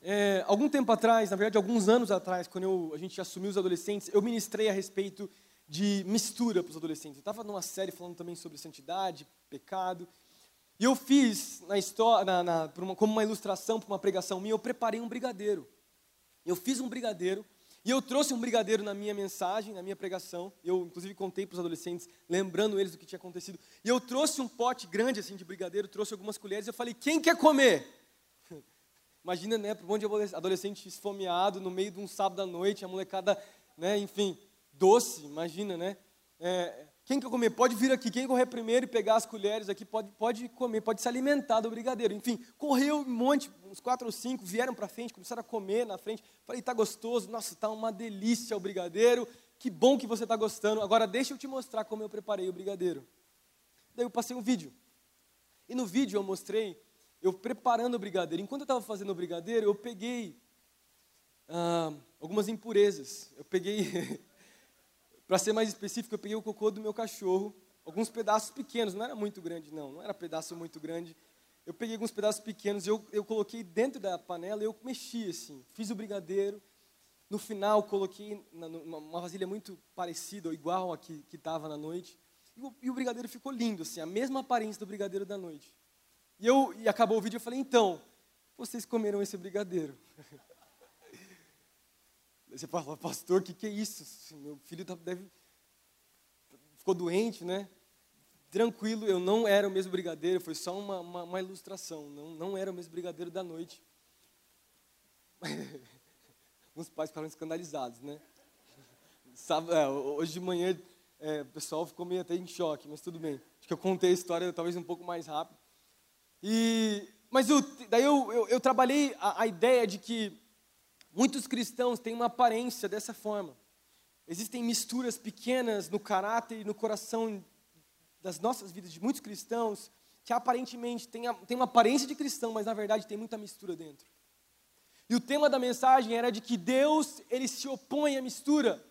É, algum tempo atrás, na verdade, alguns anos atrás, quando eu, a gente assumiu os adolescentes, eu ministrei a respeito de mistura para os adolescentes. Eu estava numa série falando também sobre santidade, pecado. E eu fiz, na história, na, na, uma, como uma ilustração para uma pregação minha, eu preparei um brigadeiro. Eu fiz um brigadeiro e eu trouxe um brigadeiro na minha mensagem, na minha pregação. Eu, inclusive, contei para os adolescentes, lembrando eles do que tinha acontecido. E eu trouxe um pote grande assim de brigadeiro, trouxe algumas colheres e eu falei: quem quer comer? Imagina, né, para um monte de adolescente esfomeado no meio de um sábado à noite, a molecada, né, enfim, doce, imagina, né? É, quem quer comer? Pode vir aqui. Quem correr primeiro e pegar as colheres aqui pode, pode comer, pode se alimentar do brigadeiro. Enfim, correu um monte, uns quatro ou cinco, vieram para frente, começaram a comer na frente. Falei, tá gostoso? Nossa, tá uma delícia o brigadeiro. Que bom que você está gostando. Agora deixa eu te mostrar como eu preparei o brigadeiro. Daí eu passei um vídeo. E no vídeo eu mostrei eu preparando o brigadeiro. Enquanto eu estava fazendo o brigadeiro, eu peguei ah, algumas impurezas. Eu peguei Para ser mais específico, eu peguei o cocô do meu cachorro, alguns pedaços pequenos, não era muito grande, não, não era pedaço muito grande. Eu peguei alguns pedaços pequenos, eu, eu coloquei dentro da panela e eu mexi assim, fiz o brigadeiro. No final, coloquei numa vasilha muito parecida ou igual a que estava na noite. E o, e o, brigadeiro ficou lindo, assim, a mesma aparência do brigadeiro da noite. E, eu, e acabou o vídeo, eu falei, então, vocês comeram esse brigadeiro. Você fala, pastor, o que, que é isso? Meu filho tá, deve, ficou doente, né? Tranquilo, eu não era o mesmo brigadeiro, foi só uma, uma, uma ilustração, não, não era o mesmo brigadeiro da noite. Alguns pais ficaram escandalizados, né? Sabe, é, hoje de manhã é, o pessoal ficou meio até em choque, mas tudo bem. Acho que eu contei a história talvez um pouco mais rápido. E, mas eu, daí eu, eu, eu trabalhei a, a ideia de que Muitos cristãos têm uma aparência dessa forma. Existem misturas pequenas no caráter e no coração das nossas vidas, de muitos cristãos, que aparentemente têm, têm uma aparência de cristão, mas na verdade tem muita mistura dentro. E o tema da mensagem era de que Deus, ele se opõe à mistura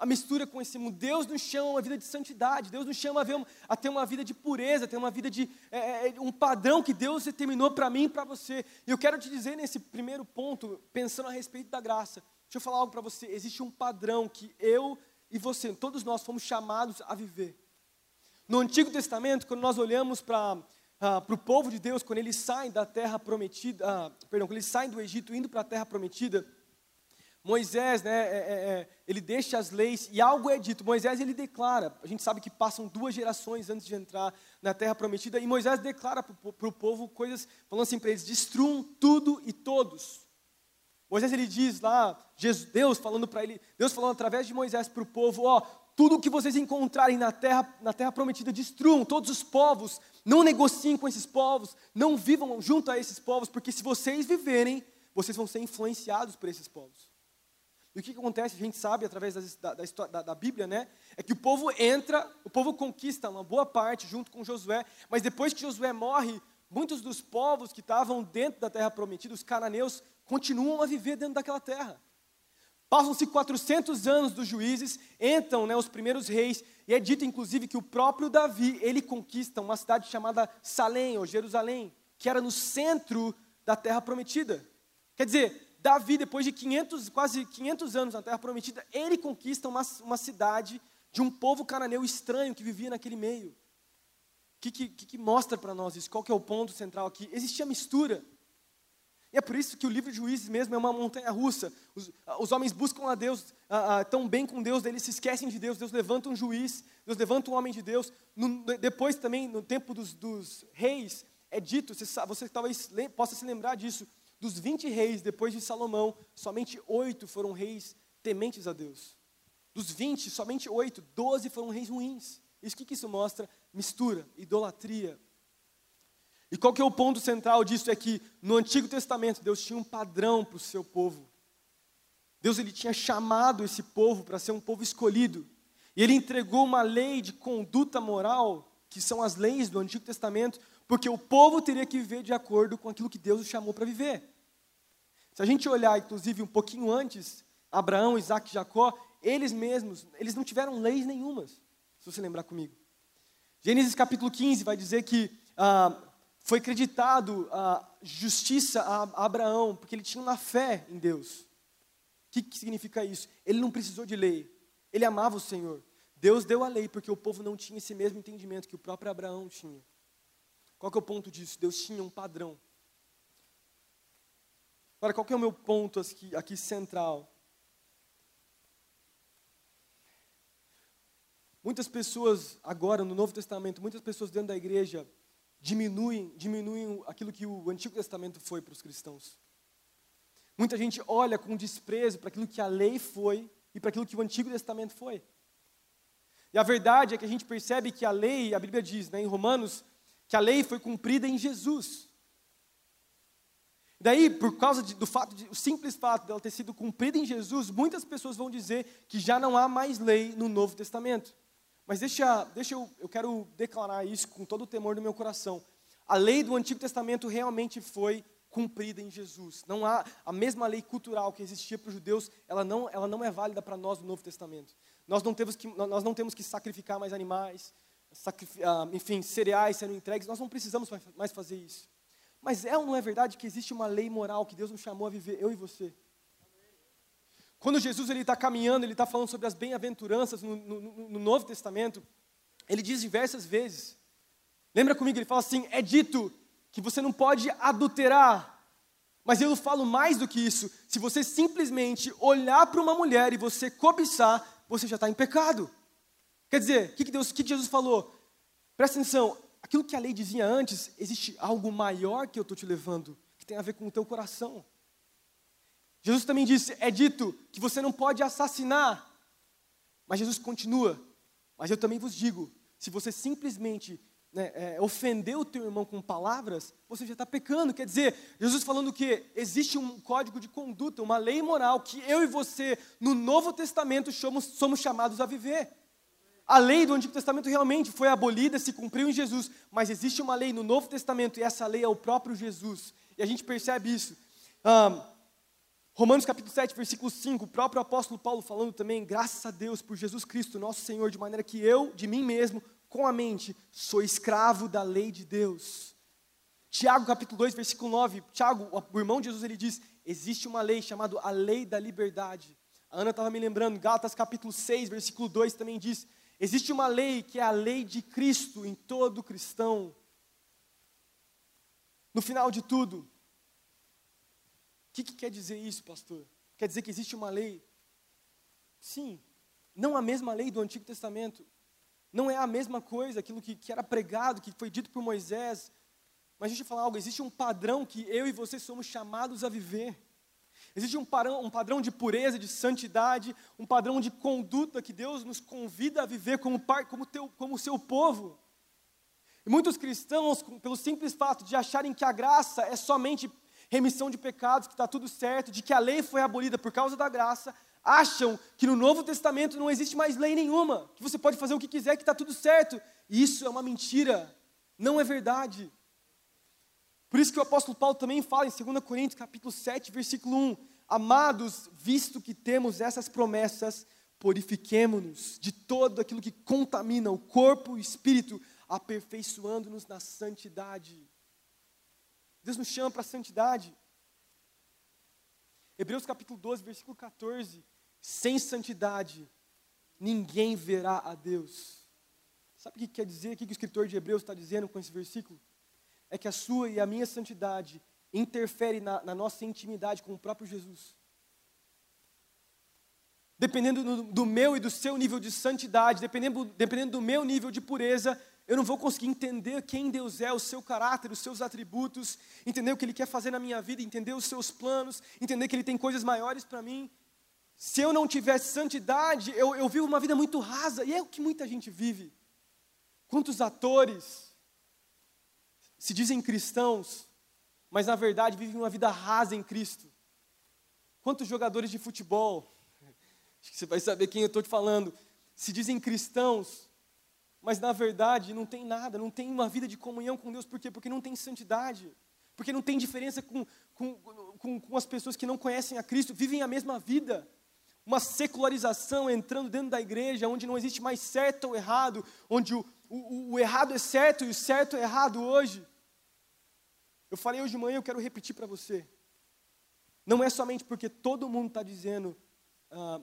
a mistura com esse mundo. Deus nos chama a uma vida de santidade, Deus nos chama a, ver, a ter uma vida de pureza, a ter uma vida de. É, é, é um padrão que Deus determinou para mim e para você. E eu quero te dizer nesse primeiro ponto, pensando a respeito da graça, deixa eu falar algo para você. Existe um padrão que eu e você, todos nós, fomos chamados a viver. No Antigo Testamento, quando nós olhamos para ah, para o povo de Deus, quando eles saem da terra prometida, ah, perdão, quando eles saem do Egito indo para a terra prometida, Moisés, né, é, é, é, ele deixa as leis e algo é dito. Moisés ele declara. A gente sabe que passam duas gerações antes de entrar na Terra Prometida e Moisés declara para o povo coisas falando assim para eles: destruam tudo e todos. Moisés ele diz lá, Jesus, Deus falando para ele, Deus falando através de Moisés para o povo, ó, tudo que vocês encontrarem na terra, na terra prometida, destruam todos os povos, não negociem com esses povos, não vivam junto a esses povos, porque se vocês viverem, vocês vão ser influenciados por esses povos. E o que, acontece, a gente sabe através da, da, da, da, Bíblia, né? É que o povo entra, o povo conquista uma boa parte junto com Josué, mas depois que Josué morre, muitos dos povos que estavam dentro da terra prometida, os cananeus, continuam a viver dentro daquela terra. Passam-se 400 anos dos juízes, entram né, os primeiros reis, e é dito inclusive que o próprio Davi, ele conquista uma cidade chamada Salém, ou Jerusalém, que era no centro da terra prometida. Quer dizer, Davi, depois de 500, quase 500 anos na Terra Prometida, ele conquista uma, uma cidade de um povo cananeu estranho que vivia naquele meio. O que, que, que mostra para nós isso? Qual que é o ponto central aqui? Existia mistura. E é por isso que o livro de Juízes mesmo é uma montanha russa. Os, os homens buscam a Deus, a, a, tão bem com Deus, eles se esquecem de Deus. Deus levanta um juiz, Deus levanta um homem de Deus. No, depois também, no tempo dos, dos reis, é dito, você, você talvez possa se lembrar disso, dos 20 reis depois de Salomão, somente oito foram reis tementes a Deus. Dos 20, somente oito, 12 foram reis ruins. Isso que, que isso mostra? Mistura, idolatria. E qual que é o ponto central disso? É que no Antigo Testamento Deus tinha um padrão para o seu povo. Deus ele tinha chamado esse povo para ser um povo escolhido. E ele entregou uma lei de conduta moral, que são as leis do Antigo Testamento, porque o povo teria que viver de acordo com aquilo que Deus o chamou para viver. Se a gente olhar, inclusive, um pouquinho antes, Abraão, Isaac e Jacó, eles mesmos, eles não tiveram leis nenhumas, se você lembrar comigo. Gênesis capítulo 15 vai dizer que ah, foi creditado a justiça a Abraão, porque ele tinha uma fé em Deus. O que, que significa isso? Ele não precisou de lei, ele amava o Senhor. Deus deu a lei porque o povo não tinha esse mesmo entendimento que o próprio Abraão tinha. Qual que é o ponto disso? Deus tinha um padrão. Agora, qual que é o meu ponto aqui, aqui central? Muitas pessoas agora no Novo Testamento, muitas pessoas dentro da igreja diminuem, diminuem aquilo que o Antigo Testamento foi para os cristãos. Muita gente olha com desprezo para aquilo que a lei foi e para aquilo que o Antigo Testamento foi. E a verdade é que a gente percebe que a lei, a Bíblia diz né, em Romanos, que a lei foi cumprida em Jesus. Daí, por causa de, do fato, de, o simples fato dela ter sido cumprida em Jesus, muitas pessoas vão dizer que já não há mais lei no Novo Testamento. Mas deixa, deixa eu, eu quero declarar isso com todo o temor do meu coração. A lei do Antigo Testamento realmente foi cumprida em Jesus. Não há a mesma lei cultural que existia para os judeus, ela não, ela não é válida para nós no Novo Testamento. Nós não temos que, nós não temos que sacrificar mais animais, enfim, cereais sendo entregues, nós não precisamos mais fazer isso. Mas é ou não é verdade que existe uma lei moral que Deus nos chamou a viver, eu e você? Quando Jesus está caminhando, ele está falando sobre as bem-aventuranças no, no, no, Novo Testamento, ele diz diversas vezes. Lembra comigo? Ele fala assim: é dito que você não pode adulterar. Mas eu falo mais do que isso. Se você simplesmente olhar para uma mulher e você cobiçar, você já está em pecado. Quer dizer, o que, que, Jesus falou? Presta atenção, aquilo que a lei dizia antes, existe algo maior que eu estou te levando, que tem a ver com o teu coração. Jesus também disse: é dito que você não pode assassinar. Mas Jesus continua: mas eu também vos digo, se você simplesmente né, é, ofender o teu irmão com palavras, você já está pecando. Quer dizer, Jesus falando que existe um código de conduta, uma lei moral que eu e você, no Novo Testamento, somos, somos chamados a viver. A lei do Antigo Testamento realmente foi abolida, se cumpriu em Jesus, mas existe uma lei no Novo Testamento e essa lei é o próprio Jesus. E a gente percebe isso. Um, Romanos capítulo 7, versículo 5, o próprio apóstolo Paulo falando também, graças a Deus por Jesus Cristo, nosso Senhor, de maneira que eu, de mim mesmo, com a mente, sou escravo da lei de Deus. Tiago capítulo 2, versículo 9, Tiago, o irmão de Jesus, ele diz, existe uma lei chamada a lei da liberdade. A Ana estava me lembrando, Gálatas capítulo 6, versículo 2 também diz, existe uma lei que é a lei de Cristo em todo cristão. No final de tudo, o que, que quer dizer isso, pastor? Quer dizer que existe uma lei? Sim, não a mesma lei do Antigo Testamento. Não é a mesma coisa, aquilo que, que era pregado, que foi dito por Moisés. Mas deixa eu falar algo: existe um padrão que eu e você somos chamados a viver. Existe um padrão, um padrão de pureza, de santidade, um padrão de conduta que Deus nos convida a viver como, par, como, teu, como seu povo. E muitos cristãos, pelo simples fato de acharem que a graça é somente remissão de pecados, que está tudo certo, de que a lei foi abolida por causa da graça, acham que no Novo Testamento não existe mais lei nenhuma, que você pode fazer o que quiser, que está tudo certo. E isso é uma mentira, não é verdade. Por isso que o apóstolo Paulo também fala em 2 Coríntios capítulo 7, versículo 1, Amados, visto que temos essas promessas, purifiquemo-nos de todo aquilo que contamina o corpo e o espírito, aperfeiçoando-nos na santidade. Deus nos chama para a santidade. Hebreus capítulo 12, versículo 14. Sem santidade, ninguém verá a Deus. Sabe o que quer dizer? O que o escritor de Hebreus está dizendo com esse versículo? É que a sua e a minha santidade interfere na, na nossa intimidade com o próprio Jesus. Dependendo do, do, meu e do seu nível de santidade, dependendo, dependendo do meu nível de pureza, eu não vou conseguir entender quem Deus é, o seu caráter, os seus atributos, entender o que Ele quer fazer na minha vida, entender os seus planos, entender que Ele tem coisas maiores para mim. Se eu não tivesse santidade, eu, eu vivo uma vida muito rasa, e é o que muita gente vive. Quantos atores se dizem cristãos, mas na verdade vivem uma vida rasa em Cristo? Quantos jogadores de futebol, acho que você vai saber quem eu estou te falando, se dizem cristãos, mas na verdade não tem nada, não tem uma vida de comunhão com Deus, por quê? Porque não tem santidade, porque não tem diferença com, com, com, com as pessoas que não conhecem a Cristo, vivem a mesma vida. Uma secularização entrando dentro da igreja, onde não existe mais certo ou errado, onde o, o, o errado é certo e o certo é errado hoje. Eu falei hoje de manhã, eu quero repetir para você. Não é somente porque todo mundo está dizendo ah,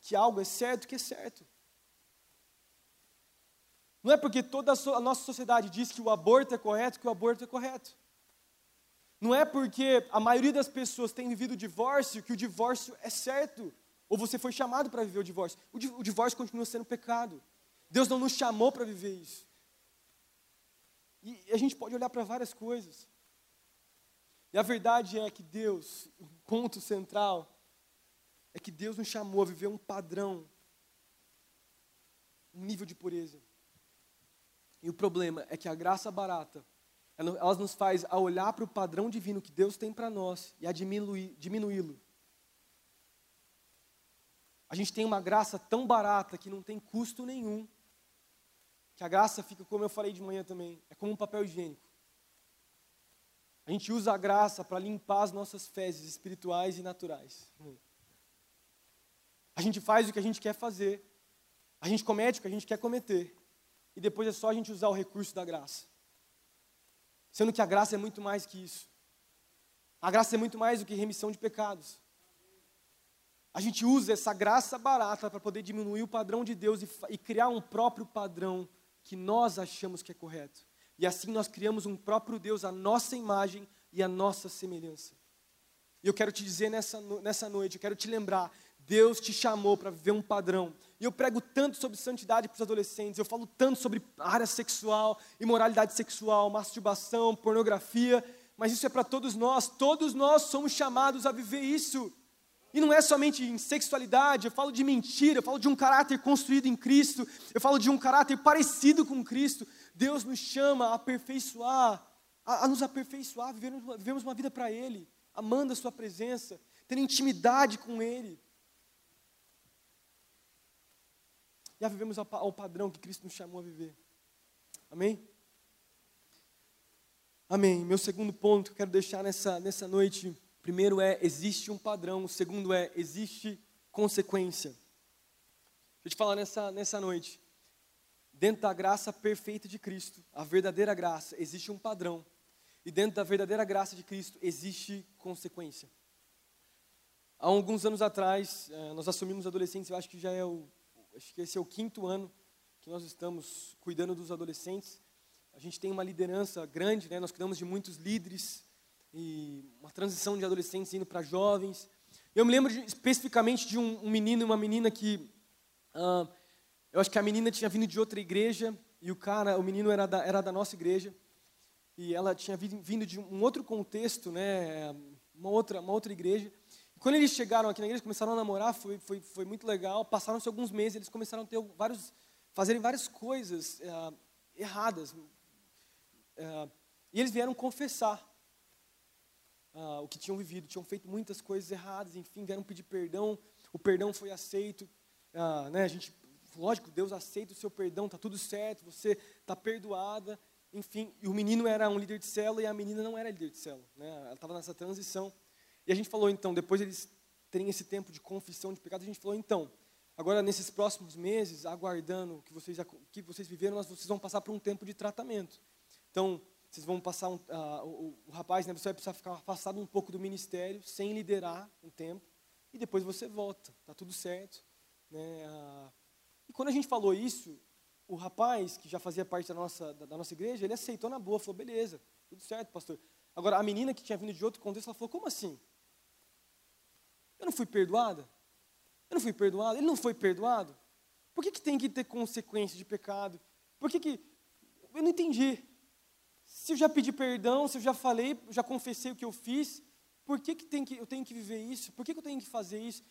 que algo é certo que é certo. Não é porque toda a nossa sociedade diz que o aborto é correto que o aborto é correto. Não é porque a maioria das pessoas tem vivido o divórcio que o divórcio é certo. Ou você foi chamado para viver o divórcio. O, divórcio continua sendo pecado. Deus não nos chamou para viver isso. E a gente pode olhar para várias coisas. E a verdade é que Deus, o ponto central, é que Deus nos chamou a viver um padrão, um nível de pureza. E o problema é que a graça barata, ela nos faz a olhar para o padrão divino que Deus tem para nós e a diminuí-lo. A gente tem uma graça tão barata que não tem custo nenhum, que a graça fica, como eu falei de manhã também, é como um papel higiênico. A gente usa a graça para limpar as nossas fezes espirituais e naturais. A gente faz o que a gente quer fazer, a gente comete o que a gente quer cometer, e depois é só a gente usar o recurso da graça. Sendo que a graça é muito mais que isso. A graça é muito mais do que remissão de pecados. A gente usa essa graça barata para poder diminuir o padrão de Deus e, e, criar um próprio padrão que nós achamos que é correto. E assim nós criamos um próprio Deus, a nossa imagem e a nossa semelhança. E eu quero te dizer nessa, nessa noite, eu quero te lembrar Deus te chamou para viver um padrão. E eu prego tanto sobre santidade para os adolescentes, eu falo tanto sobre área sexual, imoralidade sexual, masturbação, pornografia, mas isso é para todos nós, todos nós somos chamados a viver isso. E não é somente em sexualidade, eu falo de mentira, eu falo de um caráter construído em Cristo, eu falo de um caráter parecido com Cristo. Deus nos chama a aperfeiçoar, a, a nos aperfeiçoar, vivemos, vivemos uma vida para Ele, amando a Sua presença, tendo intimidade com Ele. Já vivemos ao padrão que Cristo nos chamou a viver. Amém? Amém. Meu segundo ponto que eu quero deixar nessa, nessa noite, primeiro é, existe um padrão. O segundo é, existe consequência. Deixa eu te falar nessa, nessa noite. Dentro da graça perfeita de Cristo, a verdadeira graça, existe um padrão. E dentro da verdadeira graça de Cristo, existe consequência. Há alguns anos atrás, eh, nós assumimos adolescentes, eu acho que já é o acho que esse é o quinto ano que nós estamos cuidando dos adolescentes. A gente tem uma liderança grande, né? nós cuidamos de muitos líderes e uma transição de adolescentes indo para jovens. Eu me lembro de, especificamente de um, um, menino e uma menina que uh, eu acho que a menina tinha vindo de outra igreja e o cara, o menino era da, era da nossa igreja e ela tinha vindo de um outro contexto, né? Uma outra, uma outra igreja. Quando eles chegaram aqui na igreja, começaram a namorar, foi, foi, foi muito legal. Passaram-se alguns meses, eles começaram a ter vários, fazerem várias coisas é, erradas. É, e eles vieram confessar ah, o que tinham vivido. Tinham feito muitas coisas erradas, enfim, vieram pedir perdão. O perdão foi aceito. Ah, né, a gente, lógico, Deus aceita o seu perdão, está tudo certo, você está perdoada. Enfim, e o menino era um líder de célula e a menina não era líder de célula. Né, ela estava nessa transição. E a gente falou então, depois eles terem esse tempo de confissão de pecado, a gente falou então, agora nesses próximos meses, aguardando o que vocês, que vocês viveram, vocês vão passar por um tempo de tratamento. Então, vocês vão passar, um, uh, o, o, rapaz, né, você vai precisar ficar afastado um pouco do ministério, sem liderar um tempo, e depois você volta, tá tudo certo. Né, e quando a gente falou isso, o rapaz, que já fazia parte da nossa, da, da nossa igreja, ele aceitou na boa, falou, beleza, tudo certo, pastor. Agora, a menina que tinha vindo de outro contexto, ela falou, como assim? Eu não fui perdoada? Eu não fui perdoado? Ele não foi perdoado? Por que, que tem que ter consequência de pecado? Por que, que. Eu não entendi. Se eu já pedi perdão, se eu já falei, já confessei o que eu fiz, por que, que, tem que eu tenho que viver isso? Por que, que eu tenho que fazer isso?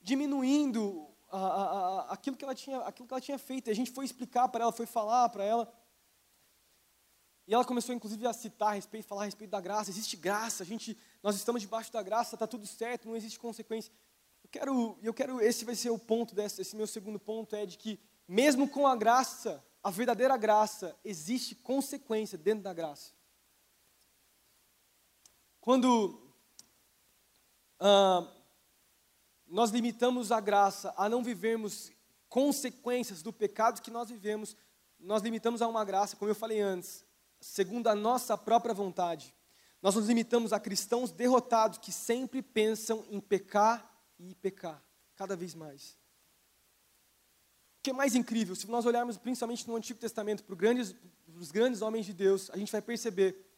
Diminuindo a, a, aquilo, que ela tinha, aquilo que ela tinha feito. A gente foi explicar para ela, foi falar para ela. E ela começou, inclusive, a citar a respeito, falar a respeito da graça. Existe graça, a gente, nós estamos debaixo da graça, está tudo certo, não existe consequência. Eu quero, eu quero, esse vai ser o ponto desse, esse meu segundo ponto é de que, mesmo com a graça, a verdadeira graça, existe consequência dentro da graça. Quando ah, nós limitamos a graça a não vivermos consequências do pecado que nós vivemos, nós limitamos a uma graça, como eu falei antes, segundo a nossa própria vontade. nós nos limitamos a cristãos derrotados que sempre pensam em pecar e pecar, cada vez mais. O que é mais incrível, se nós olharmos principalmente no Antigo Testamento para os grandes, os grandes homens de Deus, a gente vai perceber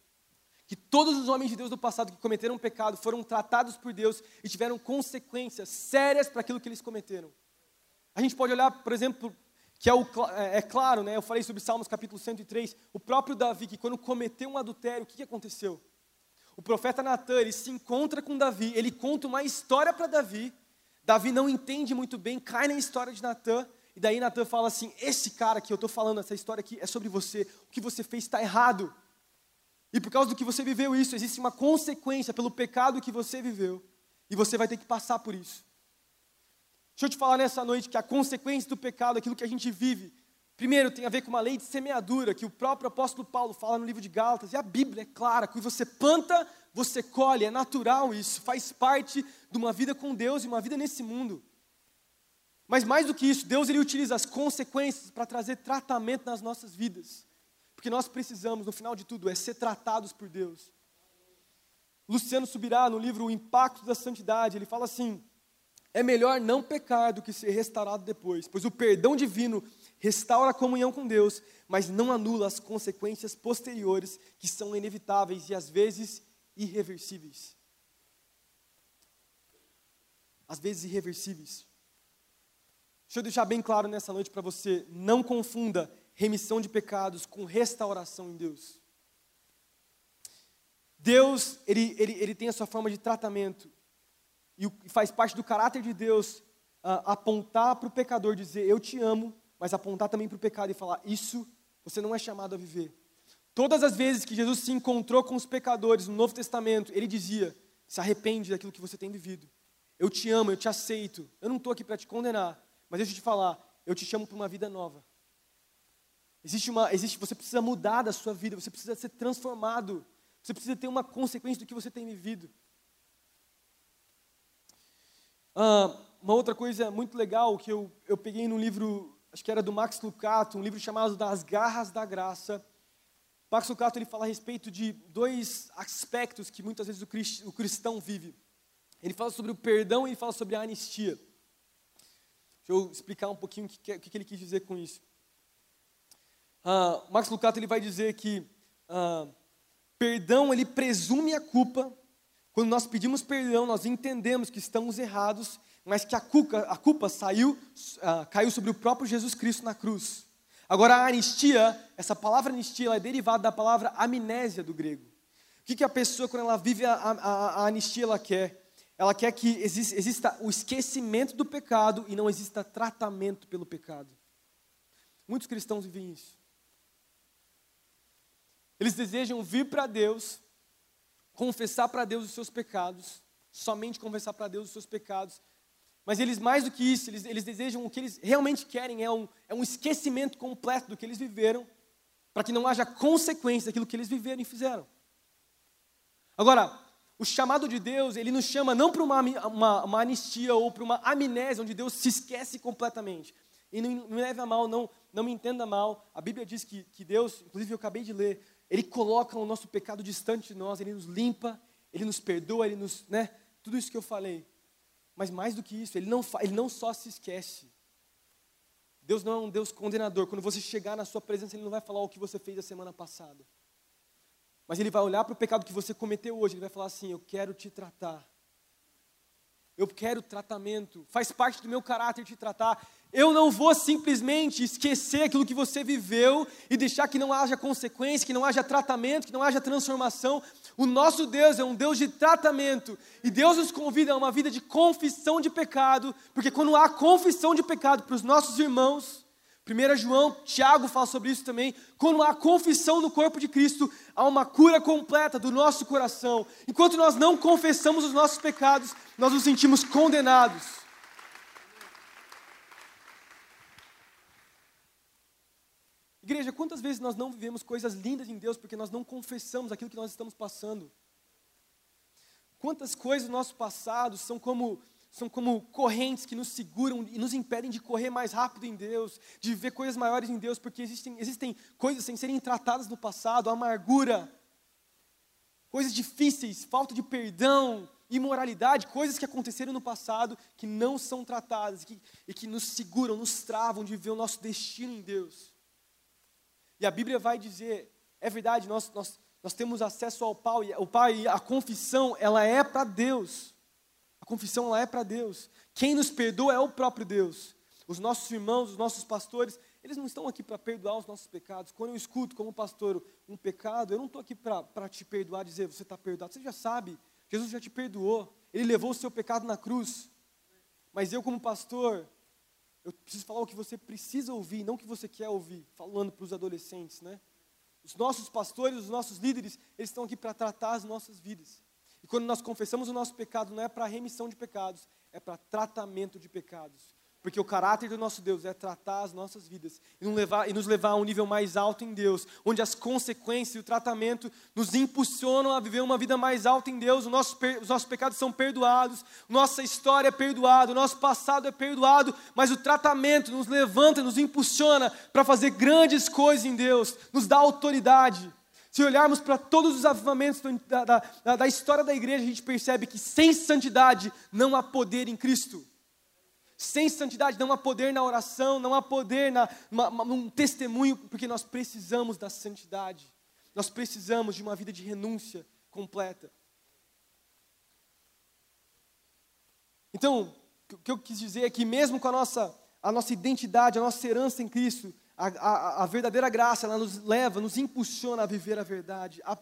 que todos os homens de Deus do passado que cometeram pecado foram tratados por Deus e tiveram consequências sérias para aquilo que eles cometeram. A gente pode olhar, por exemplo, que é, o, é, é, claro, né, eu falei sobre Salmos capítulo 103, o próprio Davi, que quando cometeu um adultério, o que, que aconteceu? O profeta Natan, ele se encontra com Davi, ele conta uma história para Davi, Davi não entende muito bem, cai na história de Natan, e daí Natan fala assim, esse cara que eu estou falando, essa história aqui é sobre você, o que você fez está errado. E por causa do que você viveu isso, existe uma consequência pelo pecado que você viveu. E você vai ter que passar por isso. Deixa eu te falar nessa noite que a consequência do pecado, aquilo que a gente vive, primeiro tem a ver com uma lei de semeadura, que o próprio apóstolo Paulo fala no livro de Gálatas, e a Bíblia é clara, que você planta, você colhe, é natural isso, faz parte de uma vida com Deus e uma vida nesse mundo. Mas mais do que isso, Deus ele utiliza as consequências para trazer tratamento nas nossas vidas. Porque nós precisamos, no final de tudo, é ser tratados por Deus. Luciano Subirá, no livro O Impacto da Santidade, ele fala assim: é melhor não pecar do que ser restaurado depois, pois o perdão divino restaura a comunhão com Deus, mas não anula as consequências posteriores que são inevitáveis e às vezes irreversíveis. Às vezes irreversíveis. Deixa eu deixar bem claro nessa noite para você: não confunda remissão de pecados com restauração em Deus. Deus, ele, ele, ele tem a sua forma de tratamento, e faz parte do caráter de Deus uh, apontar para o pecador, dizer eu te amo, mas apontar também para o pecado e falar isso você não é chamado a viver. Todas as vezes que Jesus se encontrou com os pecadores no Novo Testamento, ele dizia: se arrepende daquilo que você tem vivido. Eu te amo, eu te aceito. Eu não estou aqui para te condenar, mas deixa eu te falar, eu te chamo para uma vida nova. Existe uma, existe, você precisa mudar da sua vida, você precisa ser transformado, você precisa ter uma consequência do que você tem vivido. Ah, uma outra coisa muito legal que eu, eu peguei no livro, acho que era do Max Lucato, um livro chamado Das Garras da Graça. Max Lucato ele fala a respeito de dois aspectos que muitas vezes o cristão vive. Ele fala sobre o perdão e ele fala sobre a anistia. Deixa eu explicar um pouquinho o que, o que ele quis dizer com isso. Uh, Max Lucato ele vai dizer que uh, perdão ele presume a culpa. Quando nós pedimos perdão, nós entendemos que estamos errados, mas que a culpa, a culpa saiu, uh, caiu sobre o próprio Jesus Cristo na cruz. Agora a anistia, essa palavra anistia, é derivada da palavra amnésia do grego. O que, que a pessoa, quando ela vive a, a, a anistia, ela quer? Ela quer que exista, exista o esquecimento do pecado e não exista tratamento pelo pecado. Muitos cristãos vivem isso. Eles desejam vir para Deus, confessar para Deus os seus pecados, somente confessar para Deus os seus pecados. Mas eles, mais do que isso, eles, eles desejam o que eles realmente querem é um, é um esquecimento completo do que eles viveram, para que não haja consequência daquilo que eles viveram e fizeram. Agora, o chamado de Deus, ele nos chama não para uma, uma, uma anistia ou para uma amnésia, onde Deus se esquece completamente. E não, me leve a mal, não, não me entenda mal. A Bíblia diz que, que Deus, inclusive eu acabei de ler, ele coloca o nosso pecado distante de nós, Ele nos limpa, Ele nos perdoa, Ele nos, né, tudo isso que eu falei. Mas mais do que isso, Ele não, ele não só se esquece. Deus não é um Deus condenador. Quando você chegar na sua presença, Ele não vai falar o que você fez a semana passada. Mas Ele vai olhar para o pecado que você cometeu hoje, Ele vai falar assim, eu quero te tratar. Eu quero tratamento, faz parte do meu caráter te tratar. Eu não vou simplesmente esquecer aquilo que você viveu e deixar que não haja consequência, que não haja tratamento, que não haja transformação. O nosso Deus é um Deus de tratamento e Deus nos convida a uma vida de confissão de pecado, porque quando há confissão de pecado para os nossos irmãos, 1 João, Tiago fala sobre isso também. Quando há confissão no corpo de Cristo, há uma cura completa do nosso coração. Enquanto nós não confessamos os nossos pecados, nós nos sentimos condenados. Igreja, quantas vezes nós não vivemos coisas lindas em Deus porque nós não confessamos aquilo que nós estamos passando? Quantas coisas do nosso passado são como, são como correntes que nos seguram e nos impedem de correr mais rápido em Deus, de viver coisas maiores em Deus, porque existem, existem coisas sem serem tratadas no passado, amargura. coisas difíceis, falta de perdão, imoralidade, coisas que aconteceram no passado que não são tratadas que, e que nos seguram, nos travam de ver o nosso destino em Deus. E a Bíblia vai dizer, é verdade, nós, nós, nós temos acesso ao Pai, o Pai, a confissão, ela é para Deus. A confissão, ela é para Deus. Quem nos perdoa é o próprio Deus. Os nossos irmãos, os nossos pastores, eles não estão aqui para perdoar os nossos pecados. Quando eu escuto como pastor um pecado, eu não estou aqui para te perdoar, dizer você está perdoado. Você já sabe, Jesus já te perdoou. Ele levou o seu pecado na cruz. Mas eu, como pastor, eu preciso falar o que você precisa ouvir, não o que você quer ouvir. Falando para os adolescentes, né? Os nossos pastores, os nossos líderes, eles estão aqui para tratar as nossas vidas. E quando nós confessamos o nosso pecado, não é para remissão de pecados, é para tratamento de pecados. Porque o caráter do nosso Deus é tratar as nossas vidas e, levar, e, nos levar a um nível mais alto em Deus, onde as consequências e o tratamento nos impulsionam a viver uma vida mais alta em Deus. Nosso, os nossos pecados são perdoados, nossa história é perdoada, o nosso passado é perdoado, mas o tratamento nos levanta, nos impulsiona para fazer grandes coisas em Deus, nos dá autoridade. Se olharmos para todos os avivamentos da, da, da história da igreja, a gente percebe que sem santidade não há poder em Cristo. Sem santidade não há poder na oração, não há poder na, num testemunho, porque nós precisamos da santidade. Nós precisamos de uma vida de renúncia completa. Então, o que eu quis dizer é que mesmo com a nossa, a nossa identidade, a nossa herança em Cristo, a, a, a verdadeira graça, ela nos leva, nos impulsiona a viver a verdade, a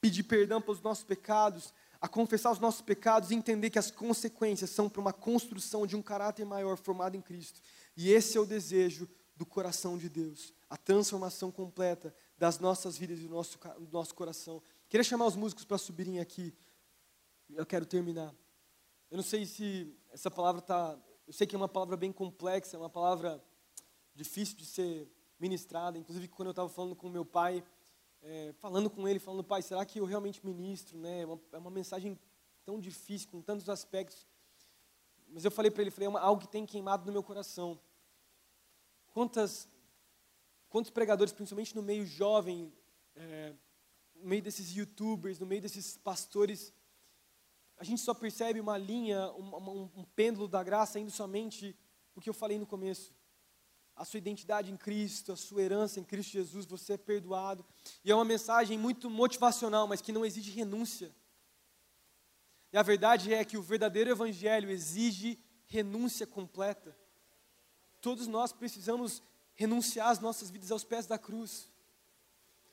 pedir perdão pelos nossos pecados, a confessar os nossos pecados e entender que as consequências são para uma construção de um caráter maior formado em Cristo. E esse é o desejo do coração de Deus, a transformação completa das nossas vidas e do nosso, do nosso coração. Queria chamar os músicos para subirem aqui. Eu quero terminar. Eu não sei se essa palavra está. Eu sei que é uma palavra bem complexa, é uma palavra difícil de ser ministrada. Inclusive, quando eu estava falando com meu pai, é, falando com ele, falando, pai, será que eu realmente ministro? Né? É, uma, é uma mensagem tão difícil, com tantos aspectos. Mas eu falei para ele, falei, é uma, algo que tem queimado no meu coração. Quantas, quantos pregadores, principalmente no meio jovem, é, no meio desses youtubers, no meio desses pastores, a gente só percebe uma linha, um, um, um pêndulo da graça indo somente o que eu falei no começo a sua identidade em Cristo, a sua herança em Cristo Jesus, você é perdoado. E é uma mensagem muito motivacional, mas que não exige renúncia. E a verdade é que o verdadeiro evangelho exige renúncia completa. Todos nós precisamos renunciar as nossas vidas aos pés da cruz.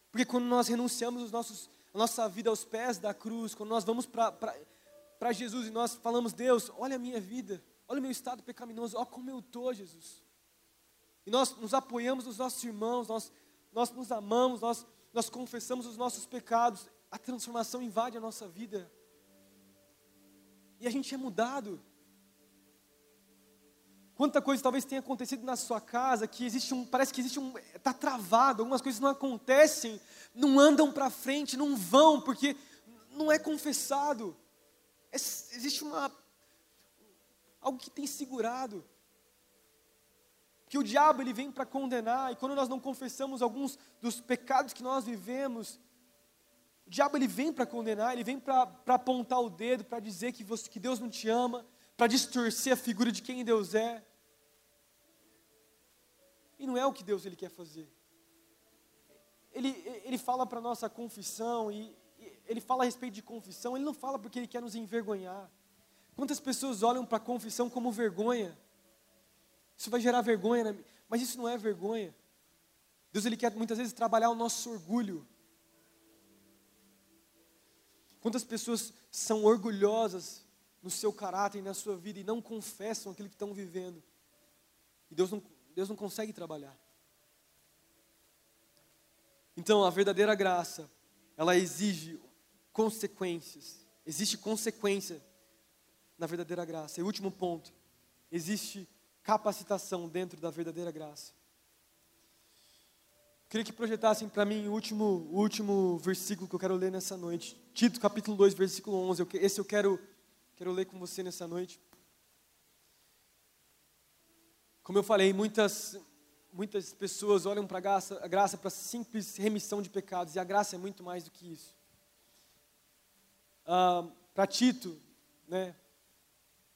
Porque quando nós renunciamos os nossos, a nossa vida aos pés da cruz, quando nós vamos para Jesus e nós falamos, Deus, olha a minha vida, olha o meu estado pecaminoso, olha como eu estou, Jesus e nós nos apoiamos nos nossos irmãos, nós, nós nos amamos, nós, nós confessamos os nossos pecados, a transformação invade a nossa vida. E a gente é mudado. Quanta coisa talvez tenha acontecido na sua casa que existe um, parece que existe um, está travado, algumas coisas não acontecem, não andam para frente, não vão, porque não é confessado. É, existe uma, algo que tem segurado que o diabo ele vem para condenar, e quando nós não confessamos alguns dos pecados que nós vivemos, o diabo ele vem para condenar, ele vem para apontar o dedo, para dizer que, você, que Deus não te ama, para distorcer a figura de quem Deus é. E não é o que Deus ele quer fazer. Ele, ele fala para nossa confissão, e, e ele fala a respeito de confissão, ele não fala porque ele quer nos envergonhar. Quantas pessoas olham para a confissão como vergonha? Isso vai gerar vergonha, né? mas isso não é vergonha. Deus ele quer muitas vezes trabalhar o nosso orgulho. Quantas pessoas são orgulhosas no seu caráter e na sua vida e não confessam aquilo que estão vivendo? E Deus não, Deus não consegue trabalhar. Então, a verdadeira graça, ela exige consequências. Existe consequência na verdadeira graça. E último ponto, existe capacitação dentro da verdadeira graça. Queria que projetassem para mim o último, o último versículo que eu quero ler nessa noite. Tito, capítulo 2, versículo 11. Esse eu quero, quero ler com você nessa noite. Como eu falei, muitas, muitas pessoas olham para a graça, para simples remissão de pecados, e a graça é muito mais do que isso. uh, para Tito, né?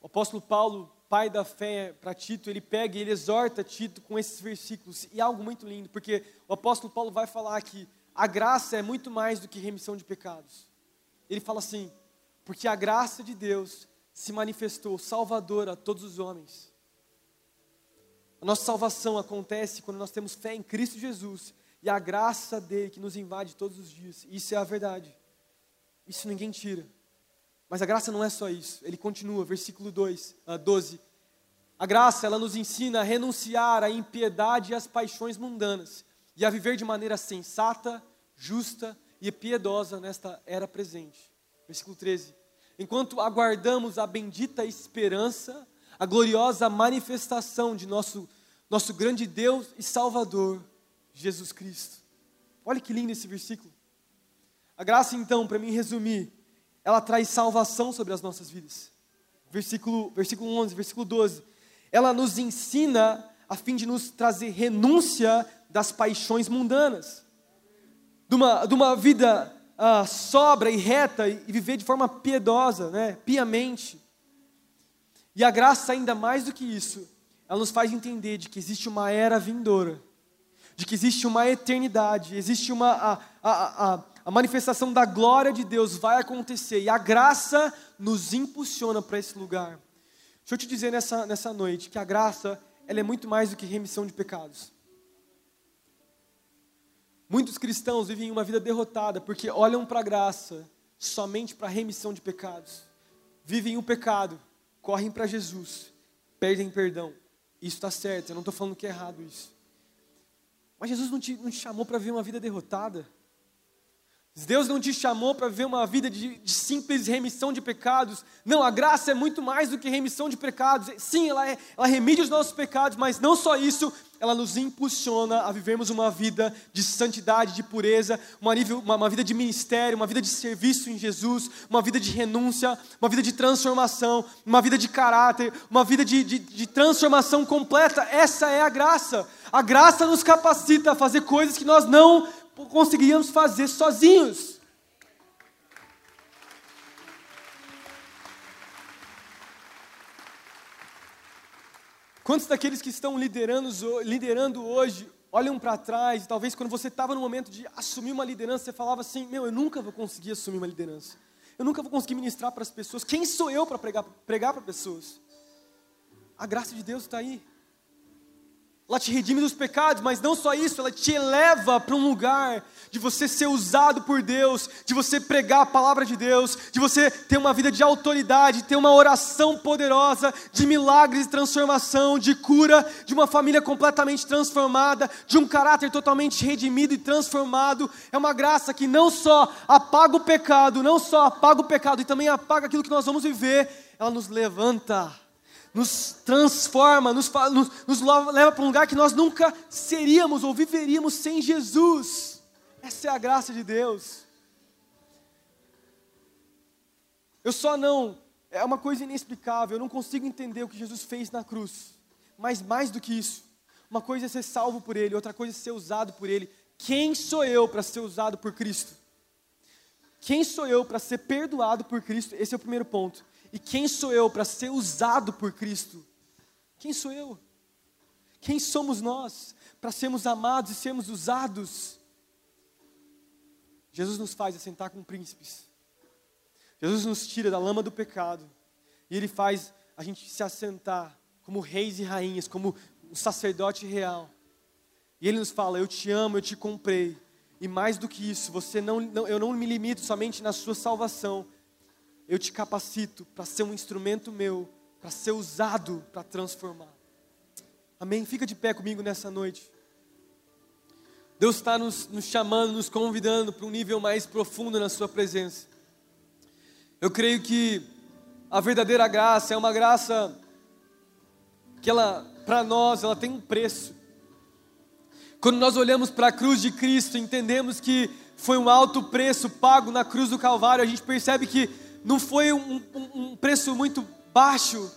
O apóstolo Paulo, pai da fé para Tito, ele pega e ele exorta Tito com esses versículos. E é algo muito lindo, porque o apóstolo Paulo vai falar que a graça é muito mais do que remissão de pecados. Ele fala assim: porque a graça de Deus se manifestou salvadora a todos os homens. A nossa salvação acontece quando nós temos fé em Cristo Jesus e a graça dele que nos invade todos os dias. Isso é a verdade. Isso ninguém tira. Mas a graça não é só isso. Ele continua, versículo 2, uh, 12. A graça, ela nos ensina a renunciar à impiedade e às paixões mundanas e a viver de maneira sensata, justa e piedosa nesta era presente. Versículo 13. Enquanto aguardamos a bendita esperança, a gloriosa manifestação de nosso, nosso grande Deus e Salvador, Jesus Cristo. Olha que lindo esse versículo. A graça, então, para mim resumir, ela traz salvação sobre as nossas vidas. Versículo, versículo 11, versículo 12. Ela nos ensina a fim de nos trazer renúncia das paixões mundanas, de uma, de uma vida uh, sobra e reta e viver de forma piedosa, né, piamente. E a graça, ainda mais do que isso, ela nos faz entender de que existe uma era vindoura, de que existe uma eternidade, existe uma. A, a, a, a manifestação da glória de Deus vai acontecer e a graça nos impulsiona para esse lugar. Deixa eu te dizer nessa, nessa noite que a graça ela é muito mais do que remissão de pecados. Muitos cristãos vivem uma vida derrotada porque olham para a graça somente para remissão de pecados. Vivem o pecado, correm para Jesus, perdem perdão. Isso está certo, eu não estou falando que é errado isso. Mas Jesus não te, não te chamou para viver uma vida derrotada. Deus não te chamou para viver uma vida de, de, simples remissão de pecados. Não, a graça é muito mais do que remissão de pecados. Sim, ela, é, ela remide os nossos pecados, mas não só isso, ela nos impulsiona a vivermos uma vida de santidade, de pureza, uma, uma, uma vida de ministério, uma vida de serviço em Jesus, uma vida de renúncia, uma vida de transformação, uma vida de caráter, uma vida de, de, de transformação completa. Essa é a graça. A graça nos capacita a fazer coisas que nós não conseguiríamos fazer sozinhos. Quantos daqueles que estão liderando, liderando hoje olham para trás, talvez quando você estava no momento de assumir uma liderança, você falava assim: Meu, eu nunca vou conseguir assumir uma liderança. Eu nunca vou conseguir ministrar para as pessoas. Quem sou eu para pregar, pregar para pessoas? A graça de Deus está aí ela te redime dos pecados, mas não só isso, ela te eleva para um lugar de você ser usado por Deus, de você pregar a palavra de Deus, de você ter uma vida de autoridade, ter uma oração poderosa, de milagres, de transformação, de cura, de uma família completamente transformada, de um caráter totalmente redimido e transformado. É uma graça que não só apaga o pecado, não só apaga o pecado e também apaga aquilo que nós vamos viver, ela nos levanta nos transforma, nos, nos, nos leva para um lugar que nós nunca seríamos ou viveríamos sem Jesus. Essa é a graça de Deus. Eu só não, é uma coisa inexplicável, eu não consigo entender o que Jesus fez na cruz. Mas mais do que isso, uma coisa é ser salvo por Ele, outra coisa é ser usado por Ele. Quem sou eu para ser usado por Cristo? Quem sou eu para ser perdoado por Cristo? Esse é o primeiro ponto. E quem sou eu para ser usado por Cristo? Quem sou eu? Quem somos nós para sermos amados e sermos usados? Jesus nos faz assentar com príncipes. Jesus nos tira da lama do pecado. E Ele faz a gente se assentar como reis e rainhas, como um sacerdote real. E Ele nos fala: Eu te amo, eu te comprei. E mais do que isso, você não, não eu não me limito somente na sua salvação, eu te capacito para ser um instrumento meu, para ser usado para transformar. Amém? Fica de pé comigo nessa noite. Deus está nos, nos chamando, nos convidando para um nível mais profundo na Sua presença. Eu creio que a verdadeira graça é uma graça que ela, para nós, ela tem um preço. Quando nós olhamos para a cruz de Cristo, entendemos que foi um alto preço pago na cruz do Calvário, a gente percebe que não foi um, um, preço muito baixo.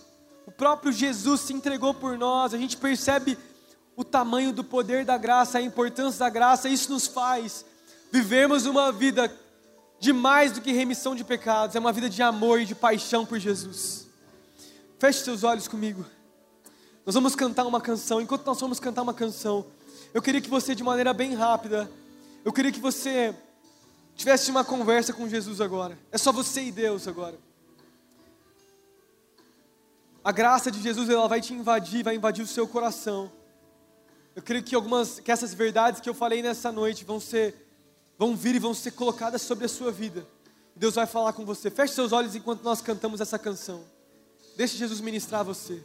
O próprio Jesus se entregou por nós. A gente percebe o tamanho do poder da graça, a importância da graça. Isso nos faz vivermos uma vida de mais do que remissão de pecados, é uma vida de amor e de paixão por Jesus. Feche seus olhos comigo. Nós vamos cantar uma canção. Enquanto nós vamos cantar uma canção, eu queria que você, de maneira bem rápida, eu queria que você tivesse uma conversa com Jesus agora. É só você e Deus agora. A graça de Jesus ela vai te invadir, vai invadir o seu coração. Eu creio que algumas, que essas verdades que eu falei nessa noite vão ser, vão vir e vão ser colocadas sobre a sua vida. Deus vai falar com você. Feche seus olhos enquanto nós cantamos essa canção. Deixe Jesus ministrar você.